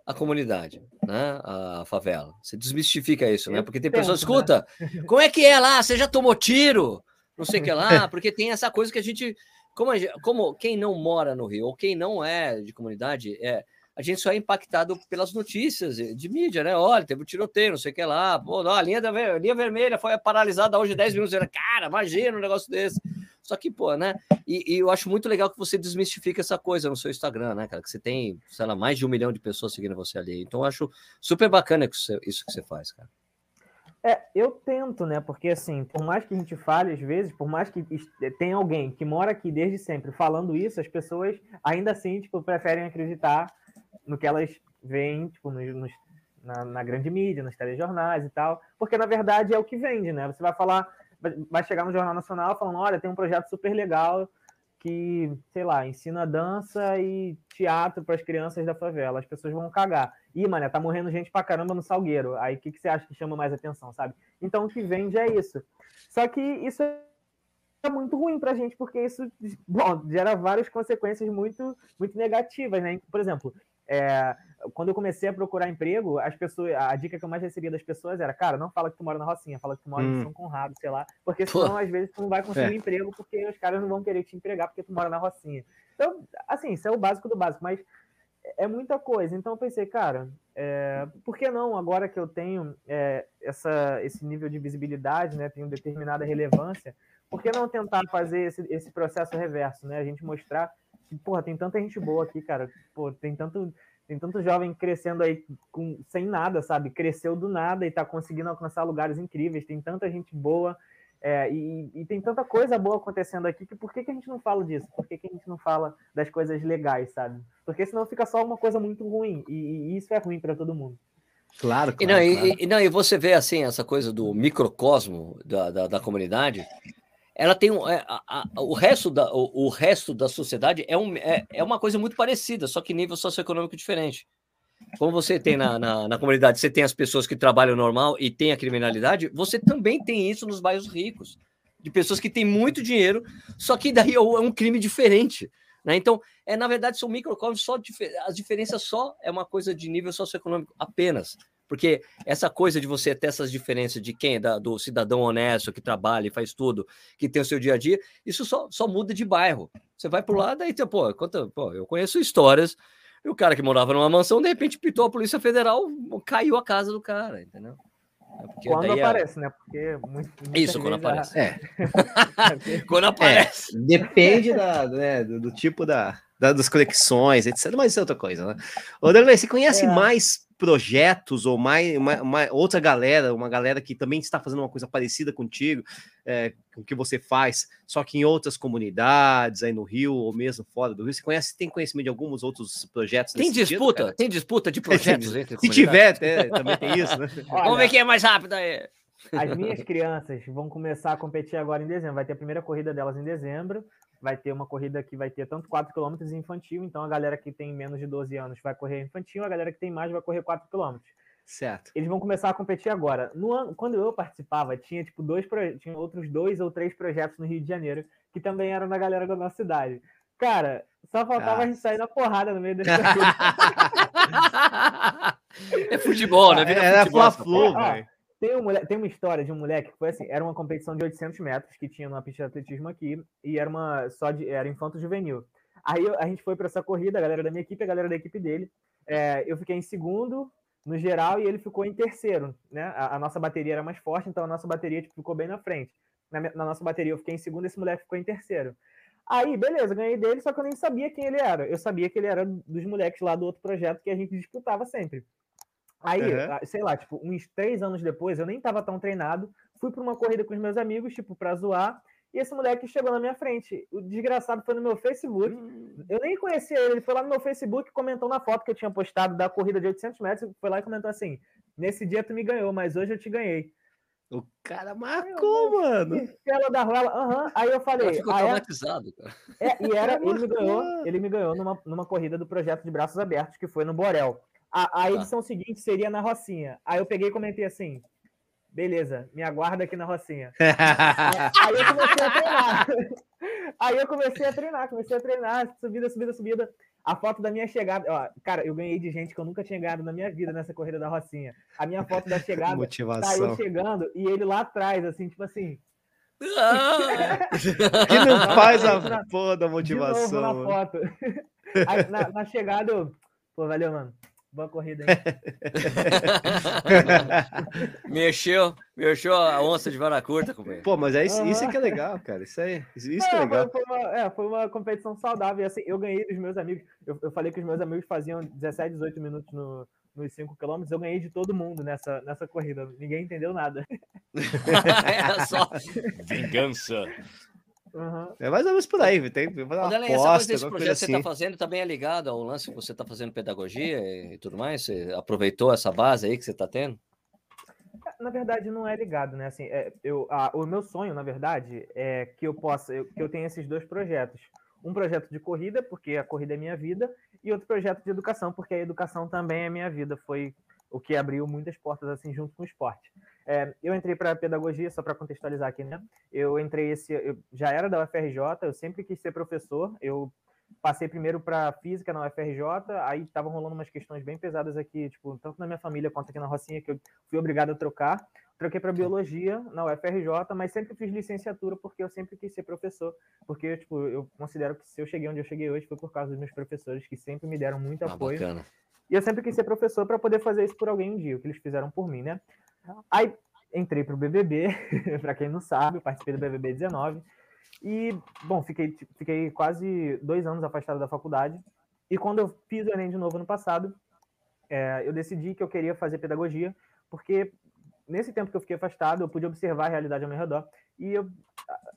a comunidade, né? A favela. Você desmistifica isso, né? Porque tem pessoas, né? escuta, como é que é lá? Você já tomou tiro? Não sei o que lá, porque tem essa coisa que a gente, como, a, como quem não mora no Rio ou quem não é de comunidade, é a gente só é impactado pelas notícias de mídia, né? Olha, teve um tiroteio, não sei o que lá. Pô, não, a linha, da, a linha vermelha foi paralisada hoje 10 minutos. Cara, imagina um negócio desse. Só que, pô, né? E, e, eu acho muito legal que você desmistifica essa coisa no seu Instagram, né, cara? Que você tem, sei lá, mais de um milhão de pessoas seguindo você ali. Então, eu acho super bacana isso que você faz, cara. É, eu tento, né? Porque assim, por mais que a gente fale às vezes, por mais que tenha alguém que mora aqui desde sempre falando isso, as pessoas ainda assim, tipo, preferem acreditar no que elas veem, tipo, nos, nos, na, na, grande mídia, nos telejornais e tal, porque na verdade é o que vende, né? Você vai falar, vai chegar no Jornal Nacional falando, olha, tem um projeto super legal que, sei lá, ensina dança e teatro para as crianças da favela. As pessoas vão cagar. Ih, mané, tá morrendo gente pra caramba no Salgueiro. Aí o que, que você acha que chama mais atenção, sabe? Então o que vende é isso. Só que isso é muito ruim pra gente, porque isso bom, gera várias consequências muito, muito negativas, né? Por exemplo, é, quando eu comecei a procurar emprego, as pessoas, a dica que eu mais recebia das pessoas era, cara, não fala que tu mora na Rocinha, fala que tu mora hum. em São Conrado, sei lá, porque senão Pô. às vezes tu não vai conseguir é. emprego porque os caras não vão querer te empregar porque tu mora na Rocinha. Então, assim, isso é o básico do básico, mas é muita coisa. Então eu pensei, cara, é, por que não, agora que eu tenho é, essa, esse nível de visibilidade, né, tenho determinada relevância, por que não tentar fazer esse, esse processo reverso, né? A gente mostrar porra, tem tanta gente boa aqui, cara. Pô, tem tanto, tem tanto jovem crescendo aí com, sem nada, sabe? Cresceu do nada e tá conseguindo alcançar lugares incríveis. Tem tanta gente boa é, e, e, tem tanta coisa boa acontecendo aqui que por que, que a gente não fala disso? Por que, que a gente não fala das coisas legais, sabe? Porque senão fica só uma coisa muito ruim e, e isso é ruim para todo mundo. Claro, claro, e não, claro. E, e, não, e você vê assim essa coisa do microcosmo da, da, da comunidade ela tem um, é, a, a, o resto da o, o, resto da sociedade é, um, é, é uma coisa muito parecida, só que nível socioeconômico diferente. Como você tem na, na, na, comunidade, você tem as pessoas que trabalham normal e tem a criminalidade, você também tem isso nos bairros ricos, de pessoas que têm muito dinheiro, só que daí é, é um crime diferente. Né? Então, é na verdade, são microcosmos, só as diferenças só é uma coisa de nível socioeconômico apenas. Porque essa coisa de você ter essas diferenças de quem é da, do cidadão honesto que trabalha e faz tudo, que tem o seu dia a dia, isso só, só muda de bairro. Você vai para o lado, aí, pô, conta, pô, eu conheço histórias, e o cara que morava numa mansão, de repente pitou a Polícia Federal, caiu a casa do cara, entendeu? É porque quando é aparece, é... né? Porque muito, Isso, quando aparece. É. quando aparece. É, depende da, né, do, do, tipo da, da, das conexões, etc. Mas isso é outra coisa, né? Ô, você conhece é. mais projetos ou mais uma, uma, outra galera, uma galera que também está fazendo uma coisa parecida contigo, é, com o que você faz, só que em outras comunidades, aí no Rio ou mesmo fora do Rio, você conhece, tem conhecimento de alguns outros projetos? Tem disputa? Sentido, tem disputa de projetos entre Se tiver, é, também tem isso, né? Olha, Vamos ver quem é mais rápido aí. As minhas crianças vão começar a competir agora em dezembro. Vai ter a primeira corrida delas em dezembro vai ter uma corrida que vai ter tanto 4 km infantil, então a galera que tem menos de 12 anos vai correr infantil, a galera que tem mais vai correr 4 km. Certo. Eles vão começar a competir agora. No ano, quando eu participava, tinha tipo dois tinha outros dois ou três projetos no Rio de Janeiro que também eram da galera da nossa cidade. Cara, só faltava ah. a gente sair na porrada no meio desse É futebol, né? Vira é, futebol, é fla-flu, velho. Tem, um tem uma história de um moleque que foi assim, era uma competição de 800 metros que tinha numa pista de atletismo aqui e era uma só de era infanto juvenil. Aí a gente foi para essa corrida, a galera da minha equipe, a galera da equipe dele. É, eu fiquei em segundo no geral e ele ficou em terceiro, né? A, a nossa bateria era mais forte, então a nossa bateria tipo, ficou bem na frente. Na, na, nossa bateria eu fiquei em segundo, esse moleque ficou em terceiro. Aí, beleza, ganhei dele, só que eu nem sabia quem ele era. Eu sabia que ele era dos moleques lá do outro projeto que a gente disputava sempre. Aí, uhum. sei lá, tipo, uns três anos depois, eu nem tava tão treinado, fui para uma corrida com os meus amigos, tipo, pra zoar, e esse moleque chegou na minha frente. O desgraçado foi no meu Facebook. Hum. Eu nem conhecia ele, ele foi lá no meu Facebook, comentou na foto que eu tinha postado da corrida de 800 metros, foi lá e comentou assim: Nesse dia tu me ganhou, mas hoje eu te ganhei. O cara marcou, mano. Estrela da Ruela, aham. Aí eu falei. Ficou é traumatizado, cara. É, e era, ele me ganhou, ele me ganhou numa, numa corrida do projeto de braços abertos, que foi no Borel. A, a tá. edição tá. seguinte seria na Rocinha. Aí eu peguei e comentei assim: beleza, me aguarda aqui na Rocinha. aí eu comecei a treinar. Aí eu comecei a treinar, comecei a treinar, subida, subida, subida. A foto da minha chegada, ó, cara, eu ganhei de gente que eu nunca tinha ganhado na minha vida nessa corrida da Rocinha. A minha foto da chegada Motivação. tá eu chegando e ele lá atrás, assim, tipo assim. Ah! que não faz a porra da motivação. na foto. Aí, na, na chegada eu, pô, valeu, mano. Boa corrida aí. mexeu, mexeu a onça de vara curta, companheiro. Pô, mas é isso, isso é que é legal, cara. Isso, aí, isso é, que é legal. Foi, uma, é, foi uma competição saudável. Assim, eu ganhei dos meus amigos. Eu, eu falei que os meus amigos faziam 17, 18 minutos no, nos 5 km. Eu ganhei de todo mundo nessa, nessa corrida. Ninguém entendeu nada. é só vingança. Uhum. É mais ou menos por aí, tem uma aposta, essa coisa desse projeto que você está assim. fazendo também é ligado ao lance que você está fazendo pedagogia e tudo mais? Você aproveitou essa base aí que você está tendo? Na verdade, não é ligado, né? Assim, é, eu, a, o meu sonho, na verdade, é que eu possa, eu, que eu tenha esses dois projetos. Um projeto de corrida, porque a corrida é minha vida, e outro projeto de educação, porque a educação também é minha vida. Foi o que abriu muitas portas assim junto com o esporte. É, eu entrei para pedagogia, só para contextualizar aqui, né? Eu entrei esse, eu já era da UFRJ, eu sempre quis ser professor. Eu passei primeiro para física na UFRJ, aí estavam rolando umas questões bem pesadas aqui, tipo, tanto na minha família quanto aqui na Rocinha, que eu fui obrigado a trocar. Troquei para biologia na UFRJ, mas sempre fiz licenciatura porque eu sempre quis ser professor, porque tipo, eu considero que se eu cheguei onde eu cheguei hoje foi por causa dos meus professores que sempre me deram muito ah, apoio. Bacana. E eu sempre quis ser professor para poder fazer isso por alguém um dia, o que eles fizeram por mim, né? Aí entrei para o BBB, para quem não sabe, participei do BBB 19. E, bom, fiquei, fiquei quase dois anos afastado da faculdade. E quando eu fiz o Enem de novo no passado, é, eu decidi que eu queria fazer pedagogia, porque nesse tempo que eu fiquei afastado, eu pude observar a realidade ao meu redor. E eu,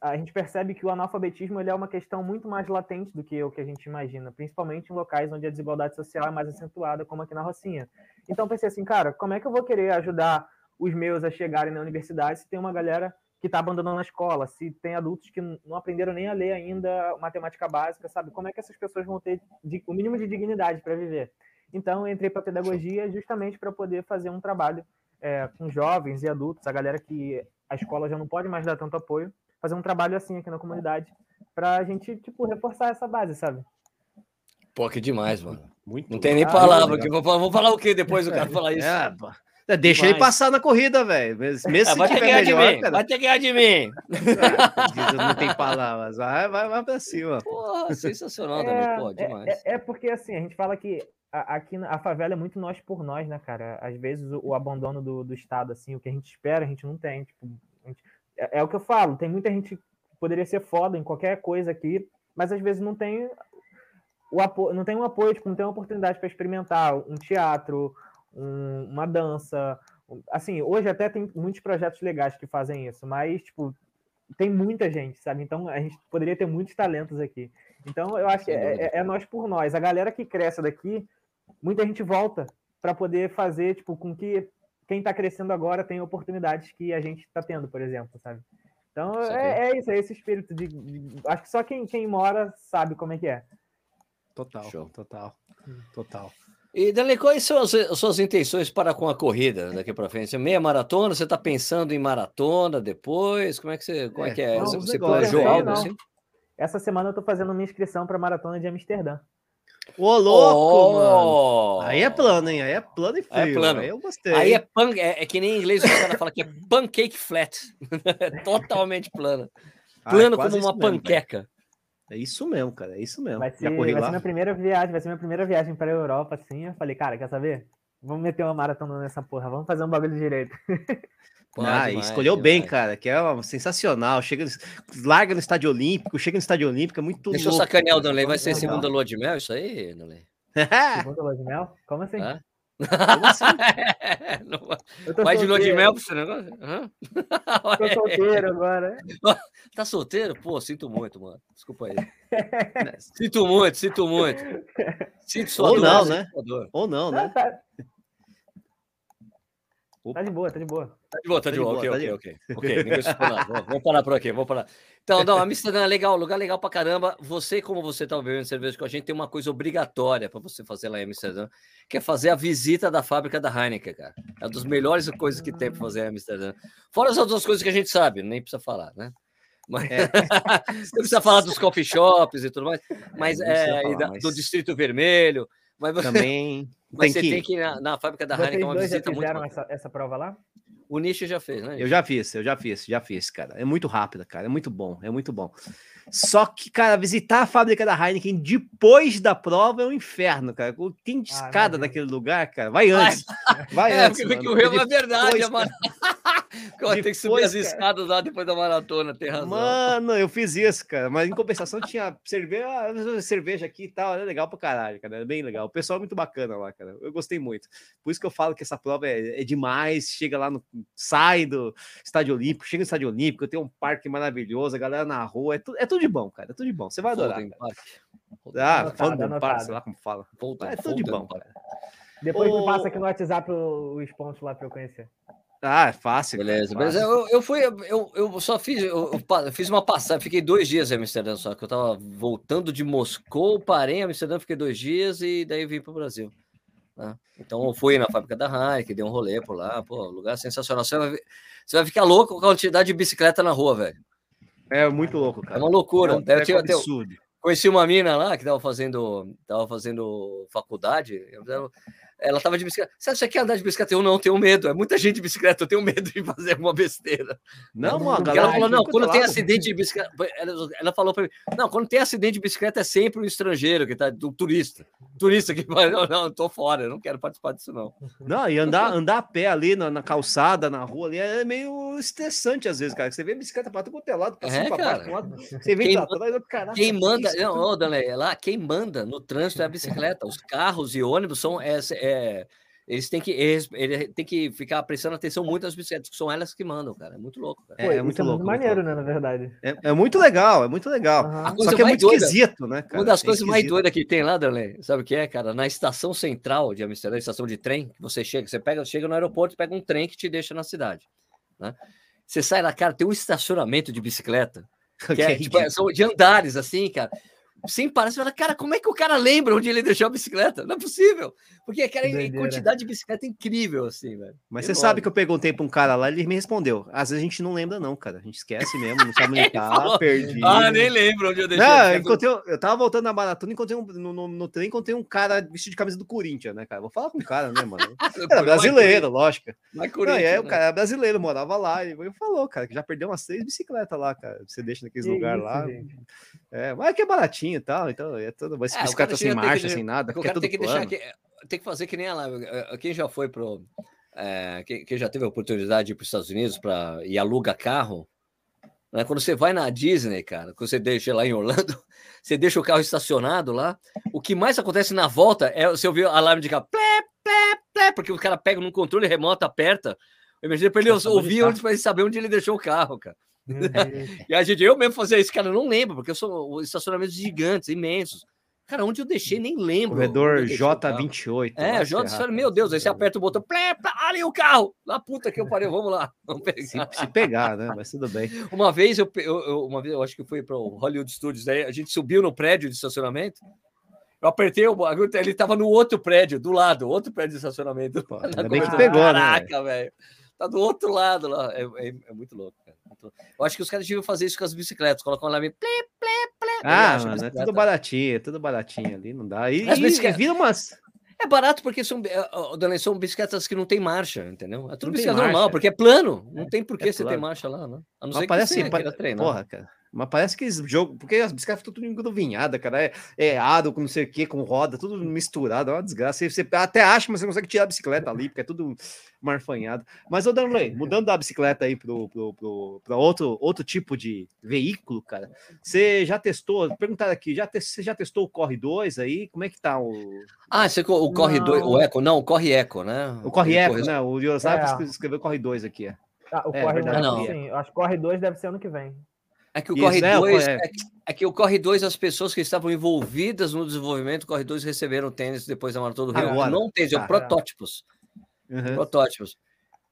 a, a, gente percebe que o analfabetismo ele é uma questão muito mais latente do que o que a gente imagina, principalmente em locais onde a desigualdade social é mais acentuada, como aqui na Rocinha. Então pensei assim, cara, como é que eu vou querer ajudar os meus a chegarem na universidade se tem uma galera que está abandonando a escola, se tem adultos que não aprenderam nem a ler ainda matemática básica, sabe? Como é que essas pessoas vão ter o mínimo de dignidade para viver? Então, entrei para pedagogia justamente para poder fazer um trabalho é, com jovens e adultos, a galera que a escola já não pode mais dar tanto apoio, fazer um trabalho assim aqui na comunidade para a gente, tipo, reforçar essa base, sabe? Pô, que demais, mano. Muito não tem nem palavra. Que vou, vou falar o que depois do cara falar isso? É, é, deixa ele passar na corrida, velho. Mesmo é, se vai tiver melhor, de mim, cara. Vai ter que ganhar de mim. É, não tem palavras. Vai, vai, vai pra cima. Porra, sensacional, é, Pô, demais. É, é, porque, assim, a gente fala que a, aqui a favela é muito nós por nós, né, cara? Às vezes o, o abandono do, do, Estado, assim, o que a gente espera, a gente não tem. Tipo, gente, é, é, o que eu falo, tem muita gente que poderia ser foda em qualquer coisa aqui, mas às vezes não tem o apoio, não tem um apoio, tipo, não tem uma oportunidade para experimentar um teatro, um, uma dança. Assim, hoje até tem muitos projetos legais que fazem isso, mas, tipo, tem muita gente, sabe? Então a gente poderia ter muitos talentos aqui. Então eu acho que é, é, é, nós por nós. A galera que cresce daqui, muita gente volta para poder fazer, tipo, com que quem está crescendo agora tenha oportunidades que a gente está tendo, por exemplo, sabe? Então é, é, isso, é esse espírito de, de, Acho que só quem, quem mora sabe como é que é. Total, Show. total, total. E, Dani, quais são as, as, suas intenções para com a corrida daqui para frente? Meia maratona? Você está pensando em maratona depois? Como é que você, como é, é que é? Não, você planejou algo assim? Essa semana eu estou fazendo minha inscrição para a maratona de Amsterdã. Ô, louco, oh! mano. Aí é plano, hein? Aí é plano e frio. Aí é plano. Aí eu gostei. Aí é, pan... é, é que nem em inglês o cara fala que é pancake flat. Totalmente plano. Plano ah, é como uma panqueca. Mesmo, é isso mesmo, cara. É isso mesmo. Vai ser, vai ser minha primeira viagem, vai ser minha primeira viagem para a Europa, assim. Eu falei, cara, quer saber? Vamos meter uma maratona nessa porra, vamos fazer um bagulho direito. Ah, demais, escolheu demais. bem, cara, que é uma, sensacional. Chega, larga no estádio olímpico, chega no estádio olímpico, é muito Deixa louco. eu sacanear o Danley, vai ser segunda lua de mel, isso aí, Danley? segunda lua de mel? Como assim? Hã? Assim? Vai de lua de mel pra esse negócio? Hã? Tô solteiro agora. Tá solteiro? Pô, sinto muito, mano. Desculpa aí. sinto muito, sinto muito. Sinto sua Ou dor, não, né? Ou não, né? Tá... Tá de boa, tá de boa. Tá de boa, tá, tá de, boa. boa. Ok, tá ok, ok. Ok, ninguém Vamos parar por aqui, vamos parar. Então, não, Amsterdã é legal, lugar legal pra caramba. Você, como você tá bebendo cerveja com a gente, tem uma coisa obrigatória para você fazer lá em Amsterdã, que é fazer a visita da fábrica da Heineken, cara. É uma das melhores coisas que tem para fazer em Amsterdã. Fora as outras coisas que a gente sabe, nem precisa falar, né? Mas... É. Você precisa falar dos coffee shops e tudo mais, mas é, falar, da, mas... do Distrito Vermelho. Mas você, também mas tem você que... tem que ir na, na fábrica da Heineken, uma visita já fizeram muito essa, essa prova lá? O Nicho já fez, né? Eu já fiz, eu já fiz, já fiz, cara. É muito rápida, cara. É muito bom, é muito bom. Só que, cara, visitar a fábrica da Heineken depois da prova é um inferno, cara. Tem ah, escada ah, naquele lugar, cara. Vai antes. Vai é, antes. Porque o Rio é verdade, mano. Depois, tem que subir as escadas lá depois da maratona, tem razão. Mano, eu fiz isso, cara. Mas em compensação tinha cerveja, ah, cerveja aqui e tal. Era legal pra caralho, cara. Era bem legal. O pessoal é muito bacana lá, cara. Eu gostei muito. Por isso que eu falo que essa prova é, é demais. Chega lá no. Sai do Estádio Olímpico, chega no Estádio Olímpico, tem um parque maravilhoso, a galera na rua. É, tu, é tudo de bom, cara. É tudo de bom. Você vai adorar. Ah, Foden Park, sei lá como fala. é tudo de bom, cara. Depois me passa aqui no WhatsApp os pontos lá para eu conhecer. Ah, é fácil. Beleza, beleza. Eu, eu fui, eu, eu só fiz, eu, eu fiz uma passagem, fiquei dois dias em Amsterdã só, que eu tava voltando de Moscou, parei em Amsterdã, fiquei dois dias e daí vim para o Brasil. Né? Então eu fui na fábrica da Heineken, dei um rolê por lá, pô, lugar sensacional. Você vai, você vai ficar louco com a quantidade de bicicleta na rua, velho. É muito louco, cara. É uma loucura. É um, um absurdo. Conheci uma mina lá que tava fazendo, tava fazendo faculdade ela tava de bicicleta. Você quer andar de bicicleta? Eu não tenho medo. É muita gente de bicicleta, eu tenho medo de fazer uma besteira. Não, mano. Ela falou: não, quando tem acidente de bicicleta. Ela, ela falou para mim: não, quando tem acidente de bicicleta é sempre um estrangeiro que tá, do turista. Turista que vai, não, não, tô fora, eu não quero participar disso, não. Não, e andar, andar a pé ali na, na calçada, na rua ali, é meio estressante às vezes, cara. Você vê a bicicleta para todo é lado, pra é, cara. você vê quem, atrás, caraca, quem manda, não, oh, Danley, lá, quem manda no trânsito é a bicicleta. Os carros e ônibus são. É, é, eles têm que eles, ele tem que ficar prestando atenção muito nas bicicletas, que são elas que mandam, cara. É muito louco. Cara. É, é, muito é louco. Muito maneiro, né, na verdade. É, é, muito legal, é muito legal. Uhum. Só que é muito doida, esquisito, né, cara? Uma das é coisas mais doidas que tem lá, Darley, sabe o que é, cara? Na estação central de Amsterdã, estação de trem, que você chega, você pega, chega no aeroporto, pega um trem que te deixa na cidade, né? Você sai lá, cara, tem um estacionamento de bicicleta, que é, tipo, são de andares, assim, cara sem parar, você fala, cara, como é que o cara lembra onde ele deixou a bicicleta? Não é possível. Porque aquela quantidade de bicicleta é incrível, assim, velho. Mas você sabe que eu perguntei para um cara lá, ele me respondeu. Às vezes a gente não lembra, não, cara. A gente esquece mesmo, não sabe onde tá, perdi. Ah, nem lembro onde eu deixei. Não, encontrei, eu tava voltando na maratona, encontrei um, no, no, no trem, encontrei um cara vestido de camisa do Corinthians, né, cara? Vou falar com o cara, né, mano? Era brasileiro, lógico. Mas não, e aí né? o cara era brasileiro, morava lá, e falou, cara, que já perdeu umas três bicicletas lá, cara. Você deixa naqueles lugares lá. Gente. É, mas é que é baratinho e tal, então é tudo. Mas é, bicicleta sem marcha, que, sem nada. O cara é tem que plano. deixar. Que, tem que fazer que nem ela. Eh, quem já foi pro. É, quem, quem, já teve a oportunidade de ir para os Estados Unidos para e aluga carro, né? quando você vai na Disney, cara, quando você deixa lá em Orlando, você deixa o carro estacionado lá, o que mais acontece na volta é você ouvir alarme de carro, plé, plé, plé, porque o cara pega no controle remoto, aperta. Imagina para ele ouvir onde para ele saber onde ele deixou o carro, cara. e a gente, eu mesmo fazia isso, cara, eu não lembro, porque eu sou estacionamentos gigantes, imensos. Cara, onde eu deixei, nem lembro. Corredor J28. É, J, você fala, meu Deus, aí você aperta o botão, plé, plé, ali o carro, na puta que eu parei, vamos lá, vamos pegar. Se, se pegar, né? Mas tudo bem. Uma vez, eu, eu, uma vez, eu acho que fui para o Hollywood Studios, aí a gente subiu no prédio de estacionamento, eu apertei o bagulho, ele tava no outro prédio, do lado, outro prédio de estacionamento. Pô, ainda bem que pegou, né, Caraca, né? velho. Tá do outro lado lá. É, é, é muito louco, cara. Eu acho que os caras deviam fazer isso com as bicicletas. Colocam lá meio. Plé, plé, plé, ah, mano, é tudo baratinho, é tudo baratinho ali, não dá. E, as bicicletas... vira umas. É barato porque são, Dani, são bicicletas que não tem marcha, entendeu? É tudo não bicicleta normal, porque é plano. Não tem por que é você ter marcha lá, né? A não ser parece, que você pare... treinar. Porra, cara. Mas parece que esse jogo, porque as bicicletas ficam tudo engruvinhada, cara. É, é aro com não sei o que, com roda, tudo misturado, é uma desgraça. Você, até acha, mas você consegue tirar a bicicleta ali, porque é tudo marfanhado. Mas, ô Danley, mudando da bicicleta aí para pro, pro, pro, outro, outro tipo de veículo, cara, você já testou? Perguntaram aqui, já te, você já testou o Corre 2 aí? Como é que tá o. Ah, você, o Corre 2, o Eco, não, o Corre Eco, né? O Corre Eco, corre... né? O Yosaf é. escreveu Corre 2 aqui. É. Ah, o é, Corre 2, não. sim. Acho que Corre 2 deve ser ano que vem. É que o Corre 2 é, é, é, que o Corre 2, as pessoas que estavam envolvidas no desenvolvimento do Corre 2 receberam tênis depois da Maratona do Rio. Agora, não tênis, tá. protótipos. Uhum. Protótipos.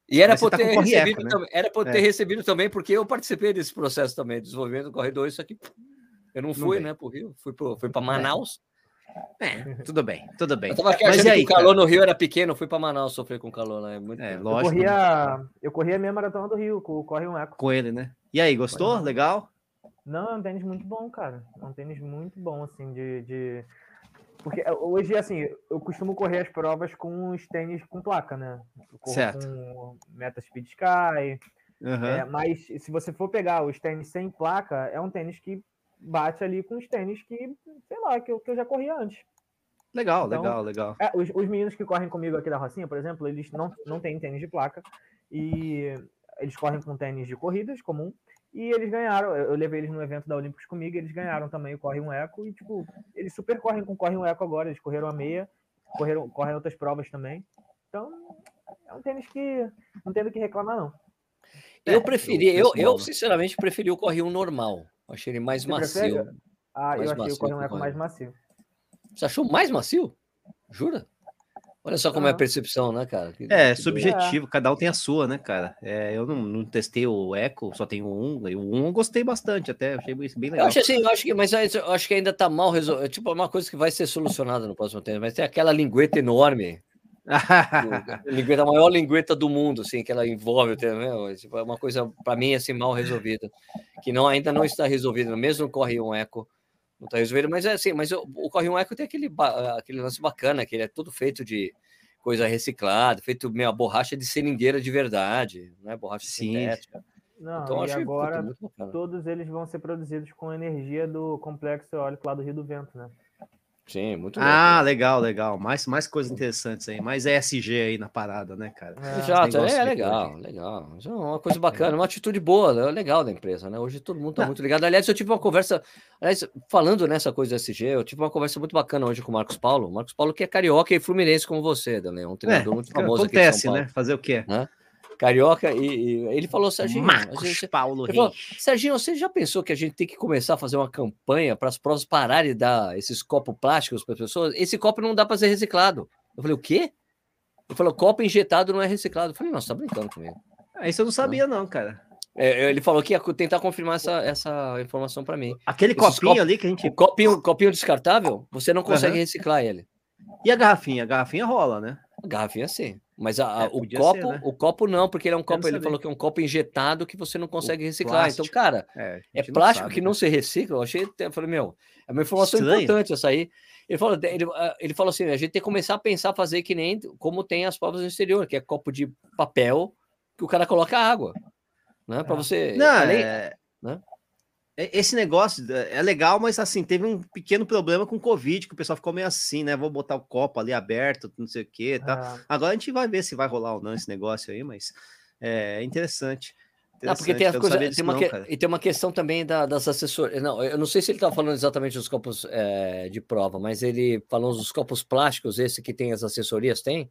E era por, tá ter recebido, né? também, era por é. ter recebido também, porque eu participei desse processo também, de desenvolvimento do corredor, isso aqui. Eu não fui, não né, para o Rio, fui para Manaus. É, tudo bem, tudo bem. Eu tava aqui Mas aí, que o calor cara? no Rio era pequeno, fui para Manaus sofrer com calor lá. É muito é, lógico. Eu corria, eu corria a minha maratona do Rio, com o Corre um Eco. Com ele, né? E aí, gostou? Legal? Não, é um tênis muito bom, cara. É um tênis muito bom, assim, de, de... Porque é, hoje, assim, eu costumo correr as provas com os tênis com placa, né? Eu corro certo. com Meta Speed Sky. Uhum. É, mas se você for pegar os tênis sem placa, é um tênis que bate ali com os tênis que, sei lá, que eu, que eu já corria antes. Legal, então, legal, legal. É, os, os, meninos que correm comigo aqui da Rocinha, por exemplo, eles não, não têm tênis de placa e eles correm com tênis de corridas comum e eles ganharam. Eu levei eles no evento da Olímpicos comigo, eles ganharam também o Corre um Eco e, tipo, eles super correm com Corre um Eco agora, eles correram a meia, correram, correm outras provas também. Então, é um tênis que não tem do que reclamar, não. Eu preferi, eu, eu sinceramente preferi o Corre um normal. Achei ele mais Você macio. Prefere? Ah, mais eu achei o Corre um Eco mais macio. Você achou mais macio? Jura? Olha só como ah. é a percepção, né, cara? Que, é, que subjetivo, é. cada um tem a sua, né, cara? É, eu não, não, testei o Echo, só tenho um, e o um eu gostei bastante até, achei bem legal. Eu acho assim, eu acho que, mas eu acho que ainda tá mal resolvido, é tipo, é uma coisa que vai ser solucionada no próximo tempo, mas tem aquela lingueta enorme, lingueta, a maior lingueta do mundo, assim, que ela envolve, né? tipo, é uma coisa, para mim, assim, mal resolvida, que não, ainda não está resolvida, mesmo corre um Echo, não está resolvido, mas é assim, mas o, o Corre um Eco tem aquele, aquele lance bacana, que ele é todo feito de coisa reciclada, feito meio borracha de seringueira de verdade, não é borracha Sim. sintética. Não, então, e agora todos eles vão ser produzidos com energia do complexo eólico lá do Rio do Vento, né? Sim, muito Ah, legal, legal. Mais, mais coisas interessantes aí. Mais ESG aí na parada, né, cara? É, Exato, é, é legal, legal. Isso é uma coisa bacana, uma atitude boa, né? legal da empresa, né? Hoje todo mundo tá Não. muito ligado. Aliás, eu tive uma conversa, aliás, falando nessa coisa ESG, eu tive uma conversa muito bacana hoje com o Marcos Paulo. Marcos Paulo que é carioca e fluminense como você, Daniel, um treinador é, muito famoso acontece, aqui de São Paulo. né? Fazer o quê? Né? Carioca, e, e, ele falou, Serginho. Marcos gente, Paulo falou, Serginho, você já pensou que a gente tem que começar a fazer uma campanha para as provas pararem de dar esses copos plásticos para as pessoas? Esse copo não dá para ser reciclado. Eu falei, o quê? Ele falou, copo injetado não é reciclado. Eu falei, nossa, tá brincando comigo. Ah, isso eu não sabia, não, cara. É, ele falou que ia tentar confirmar essa, essa informação para mim. Aquele Esses copinho ali que a gente. Copinho, copinho descartável, você não consegue uhum. reciclar ele. E a garrafinha? A garrafinha rola, né? A garrafinha sim. Mas a, é, o copo, ser, né? o copo não, porque ele é um copo, ele falou que é um copo injetado que você não consegue o reciclar. Então, plástico. Então, cara, é, é plástico sabe, que não né? se recicla. Eu achei, eu falei, meu, é uma informação Estranho. importante essa aí. Ele falou, ele, ah, ele falou assim: a gente tem que começar a pensar fazer que nem como tem as provas no exterior, que é copo de papel que o cara coloca água, né? Para é. você. Não, além, é... né? É, esse negócio é legal, mas assim, teve um pequeno problema com o Covid, que o pessoal ficou meio assim, né? Vou botar o copo ali aberto, não sei o que, tá? Ah. Agora a gente vai ver se vai rolar ou não esse negócio aí, mas é interessante. Não, porque tem, as coisas, tem, uma não, que, e tem uma questão também da, das assessorias. Não, eu não sei se ele estava falando exatamente dos copos é, de prova, mas ele falou dos copos plásticos, esse que tem as assessorias, tem?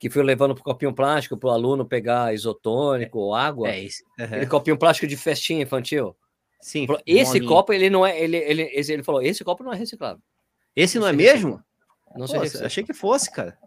Que foi levando para o copinho plástico para o aluno pegar isotônico ou água. É isso. Uhum. Aquele copinho plástico de festinha infantil. Sim. Falou, esse copo, ele não é. Ele, ele, ele falou: esse copo não é reciclável. Esse não, não é mesmo? Não sei. Achei que fosse, cara.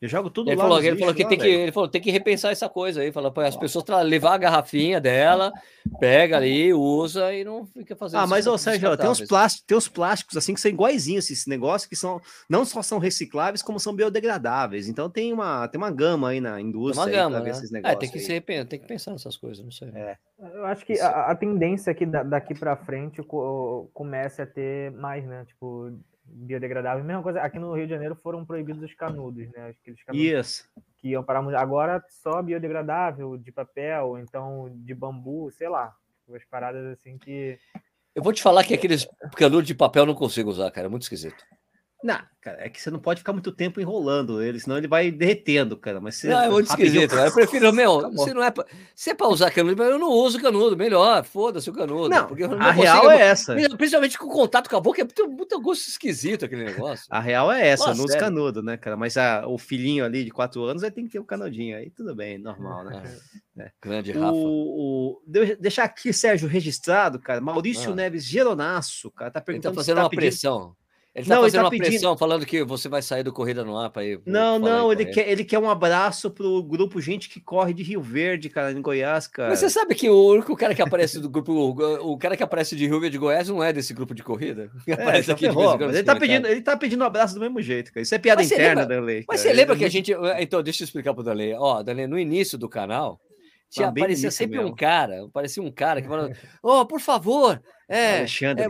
Eu jogo tudo ele lá. Falou, ele falou que lá, tem que ele falou tem que repensar essa coisa aí. Falou para as pessoas levar a garrafinha dela, pega ali, usa e não fica fazendo. Ah, mas ô Sérgio, tem uns plásticos, tem uns plásticos assim que são iguaizinhos esse negócio que são não só são recicláveis como são biodegradáveis. Então tem uma tem uma gama aí na indústria. Tem uma gama, né? esses negócios. É, tem que se tem que pensar nessas coisas, não sei. É. Eu acho que a, a tendência aqui daqui para frente começa a ter mais, né? Tipo biodegradável. Mesma coisa, aqui no Rio de Janeiro foram proibidos os canudos, né? Aqueles canudos Isso. Que iam para agora só biodegradável, de papel, então de bambu, sei lá. As paradas assim que. Eu vou te falar que aqueles canudos de papel eu não consigo usar, cara. É muito esquisito. Não, cara, é que você não pode ficar muito tempo enrolando ele, senão ele vai derretendo, cara. Mas você, não, é muito esquisito, cara. Eu prefiro, meu, se não é pra, se é pra usar canudo, eu não uso canudo, melhor, foda-se o canudo. Não, porque não a real é essa. Principalmente com o contato com a boca, é muito, muito gosto esquisito aquele negócio. A real é essa, Nossa, eu não uso canudo, né, cara? Mas a, o filhinho ali de quatro anos vai ter que ter o um canudinho, aí tudo bem, normal, né? É. É. Grande Rafa. O, o, deixar aqui, Sérgio, registrado, cara, Maurício ah. Neves Geronasso, cara, tá perguntando... Ele tá fazendo tá uma pedindo... pressão. Ele tá não, fazendo ele tá uma pedindo... pressão, falando que você vai sair do Corrida no Ar para ir. Não, não, ele quer, ele quer um abraço pro grupo Gente que Corre de Rio Verde, cara, em Goiás, cara. Mas você sabe que o único cara que aparece do grupo, o, o cara que aparece de Rio Verde de Goiás não é desse grupo de corrida. É, aparece aqui ferrou, ele, tá pedindo, ele tá pedindo um abraço do mesmo jeito, cara. Isso é piada interna, lembra, Danley. Mas você lembra que a gente. Então, deixa eu explicar pro Danley. Ó, Danley, no início do canal, tinha, aparecia sempre mesmo. um cara, aparecia um cara que falava, oh, por favor, é, Alexandre. É,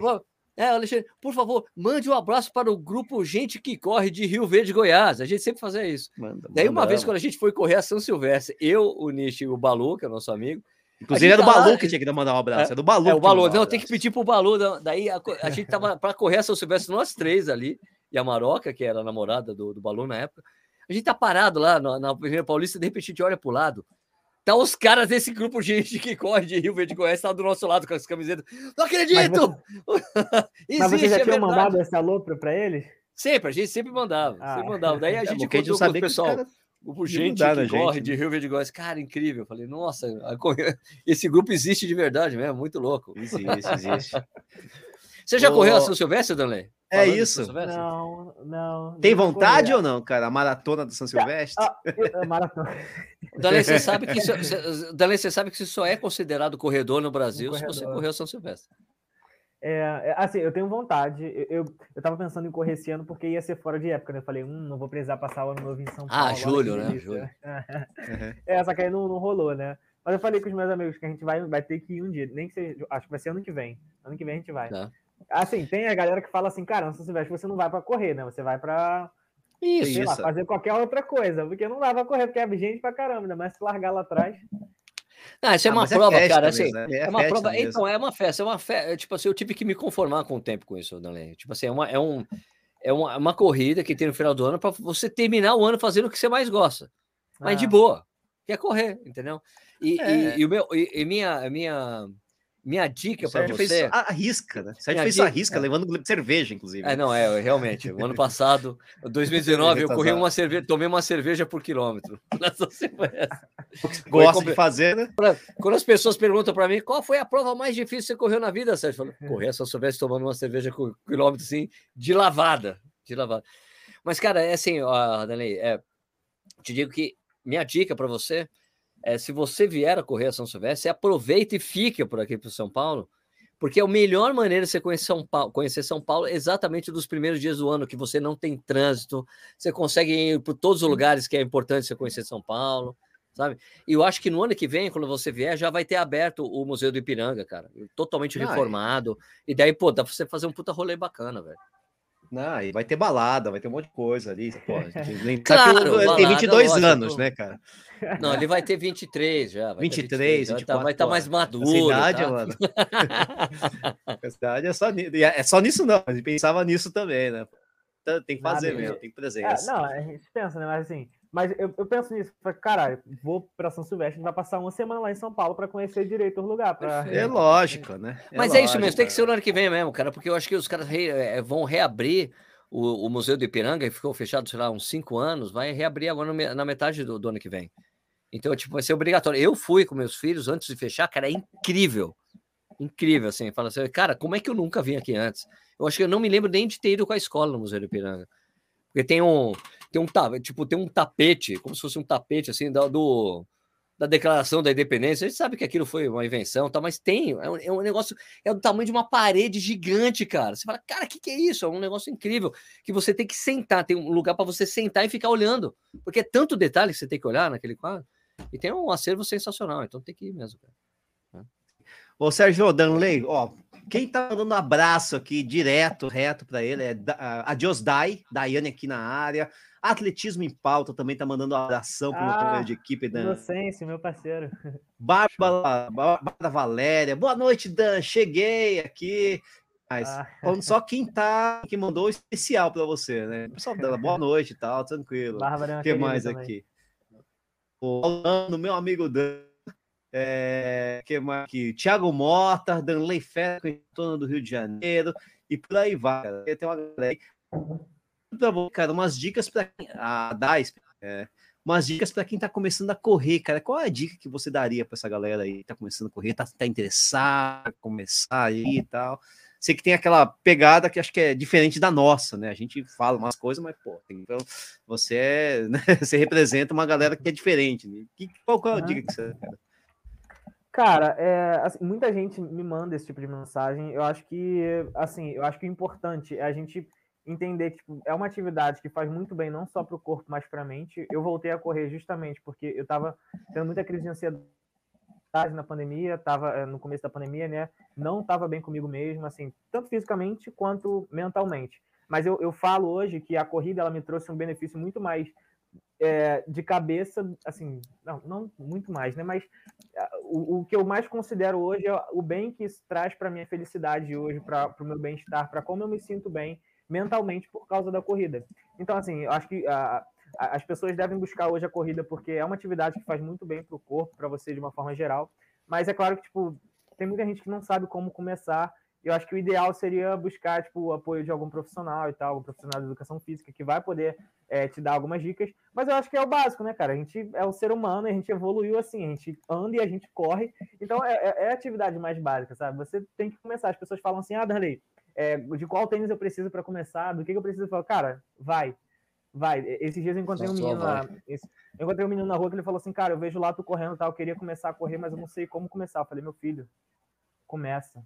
é, Alexandre, por favor, mande um abraço para o grupo Gente que Corre de Rio Verde, Goiás. A gente sempre fazia isso. Manda, Daí, uma vez, quando a gente foi correr a São Silvestre, eu, o Nishi e o Balu, que é o nosso amigo. Inclusive, é do tá Balu lá, que tinha que mandar um abraço. É, é do Balu. É, o Balu. Não, tem que pedir pro Balu. Daí, a, a gente tava para correr a São Silvestre, nós três ali, e a Maroca, que era a namorada do, do Balu na época. A gente tá parado lá na, na Primeira Paulista, de repente a gente olha pro lado. Tá os caras desse grupo de gente que corre de Rio Verde Goiás, tá do nosso lado com as camisetas. Não acredito! Mas, você... Existe, Mas você já é tinha mandado esse alô para eles? Sempre, a gente sempre mandava. Ah, sempre mandava. Daí a é, gente é, encontrou com o pessoal. Cara... Grupo gente que gente, corre né? de Rio Verde Goiás. Cara, incrível. Eu falei, nossa, esse grupo existe de verdade mesmo, muito louco. Existe, existe. Você já correu a São Silvestre, Danley? É isso. Não, não. Tem vontade ou não, cara? A maratona do São Silvestre? Ah, ah, maratona. Dalê, você sabe que isso, você sabe que isso só é considerado corredor no Brasil um corredor. se você correu São Silvestre. É, é, assim, eu tenho vontade. Eu, eu, eu tava pensando em correr esse ano porque ia ser fora de época, né? Eu falei, hum, não vou precisar passar o ano novo em São ah, Paulo. Ah, julho, né? Julho. é, só que aí não, não rolou, né? Mas eu falei com os meus amigos que a gente vai, vai ter que ir um dia. Nem que seja, acho que vai ser ano que vem. Ano que vem a gente vai. Tá. Assim, tem a galera que fala assim, cara, não Silvestre, você não vai para correr, né? Você vai para isso, lá, fazer qualquer outra coisa, porque não dá pra correr, porque é gente pra caramba, ainda mais se largar lá atrás. Ah, isso é ah, uma prova, é cara. Assim, né? é, é, uma prova. Mesmo. Então, é uma festa, é uma festa. Tipo assim, eu tive que me conformar com o tempo com isso, Danley. Tipo assim, é uma, é, um, é uma, uma corrida que tem no final do ano para você terminar o ano fazendo o que você mais gosta. Mas ah. de boa. Quer correr, entendeu? E, é. e, e, o meu, e, e minha, minha minha dica para você. Fez a risca, né? Sérgio fez dica, a risca, é. levando cerveja, inclusive. É, não, é, realmente. O ano passado, 2019, eu corri uma cerveja, tomei uma cerveja por quilômetro. Gosta de fazer, né? Quando as pessoas perguntam para mim qual foi a prova mais difícil que você correu na vida, Sérgio, eu falo, correr se eu soubesse tomando uma cerveja por quilômetro, assim, de lavada. De lavada. Mas, cara, é assim, ó, Danley, é, te digo que minha dica para você é, se você vier a correr a São Silvestre, aproveite e fique por aqui para São Paulo, porque é a melhor maneira de você conhecer São Paulo, conhecer São Paulo exatamente dos primeiros dias do ano, que você não tem trânsito, você consegue ir por todos os lugares que é importante você conhecer São Paulo, sabe? E eu acho que no ano que vem, quando você vier, já vai ter aberto o Museu do Ipiranga, cara, totalmente reformado, e daí, pô, dá para você fazer um puta rolê bacana, velho. Não, e vai ter balada, vai ter um monte de coisa ali. Pô, nem... claro, ele tem 22 lógico, anos, né, cara? Não, ele vai ter 23 já. Vai 23, 23 vai estar tá mais maduro. Essa idade, tá? mano. Essa idade é só, é só nisso, não. A gente pensava nisso também, né? Tem que fazer Nada, mesmo, tem presença. É, não, a gente pensa, né? Mas assim, mas eu, eu penso nisso, caralho, vou para São Silvestre, vai passar uma semana lá em São Paulo para conhecer direito o lugar. Pra... É lógico, né? É Mas lógico, é isso mesmo, tem que ser no ano que vem mesmo, cara, porque eu acho que os caras re, é, vão reabrir o, o, Museu do Ipiranga, que ficou fechado, sei lá, uns cinco anos, vai reabrir agora no, na metade do, do, ano que vem. Então, tipo, vai ser obrigatório. Eu fui com meus filhos antes de fechar, cara, é incrível. Incrível, assim. Fala assim, cara, como é que eu nunca vim aqui antes? Eu acho que eu não me lembro nem de ter ido com a escola no Museu do Ipiranga. Porque tem um, tem um, tipo, tem um tapete, como se fosse um tapete, assim, do, do da Declaração da Independência. A gente sabe que aquilo foi uma invenção, tá, mas tem, é um, é um, negócio, é do tamanho de uma parede gigante, cara. Você fala, cara, o que, que é isso? É um negócio incrível que você tem que sentar, tem um lugar para você sentar e ficar olhando, porque é tanto detalhe que você tem que olhar naquele quadro. E tem um acervo sensacional, então tem que ir mesmo, cara. Ô, Sérgio Danley, ó, quem tá mandando um abraço aqui direto, reto para ele é a Dios Dai, Daiane aqui na área. Atletismo em pauta também tá mandando um abração pro ah, meu companheiro de equipe, Dan. Inocêncio, meu parceiro. Bárbara, Bárbara Valéria. Boa noite, Dan. Cheguei aqui. Mas ah. só quem tá, que mandou especial para você, né? Pessoal dela, boa noite e tal, tranquilo. O que mais também. aqui? O Alano, meu amigo Dan. É, que mais aqui? Thiago Mota, Danley Ferro, torno do Rio de Janeiro, e por aí vai. Tem uma galera aí pra você, cara, umas dicas para a DAIS, é, umas dicas para quem está começando a correr, cara. Qual é a dica que você daria para essa galera aí que tá começando a correr, tá, tá interessado, começar aí e tal? sei que tem aquela pegada que acho que é diferente da nossa, né? A gente fala umas coisas, mas, pô, então você é, né? você representa uma galera que é diferente. Né? Que, qual, qual é a dica que você Cara, é, assim, muita gente me manda esse tipo de mensagem. Eu acho que, assim, eu acho que o importante é a gente entender que tipo, é uma atividade que faz muito bem não só para o corpo, mas para a mente. Eu voltei a correr justamente porque eu estava tendo muita crise de ansiedade na pandemia, estava eh, no começo da pandemia, né? Não estava bem comigo mesmo, assim, tanto fisicamente quanto mentalmente. Mas eu, eu falo hoje que a corrida ela me trouxe um benefício muito mais é, de cabeça, assim, não, não muito mais, né? Mas o, o, que eu mais considero hoje é o bem que isso traz para minha felicidade hoje, para o meu bem-estar, para como eu me sinto bem mentalmente por causa da corrida. Então, assim, eu acho que a, a, as pessoas devem buscar hoje a corrida porque é uma atividade que faz muito bem para o corpo, para você de uma forma geral. Mas é claro que, tipo, tem muita gente que não sabe como começar. Eu acho que o ideal seria buscar, tipo, o apoio de algum profissional e tal, algum profissional de educação física que vai poder é, te dar algumas dicas. Mas eu acho que é o básico, né, cara? A gente é o ser humano, a gente evoluiu assim, a gente anda e a gente corre. Então é, é, é a atividade mais básica, sabe? Você tem que começar. As pessoas falam assim, ah, Darley, é, de qual tênis eu preciso para começar, do que, que eu preciso. falar, cara, vai, vai. Esses dias eu encontrei um menino na, esse, eu encontrei um menino na rua que ele falou assim, cara, eu vejo lá tu correndo, tá? Eu queria começar a correr, mas eu não sei como começar. Eu falei, meu filho, começa.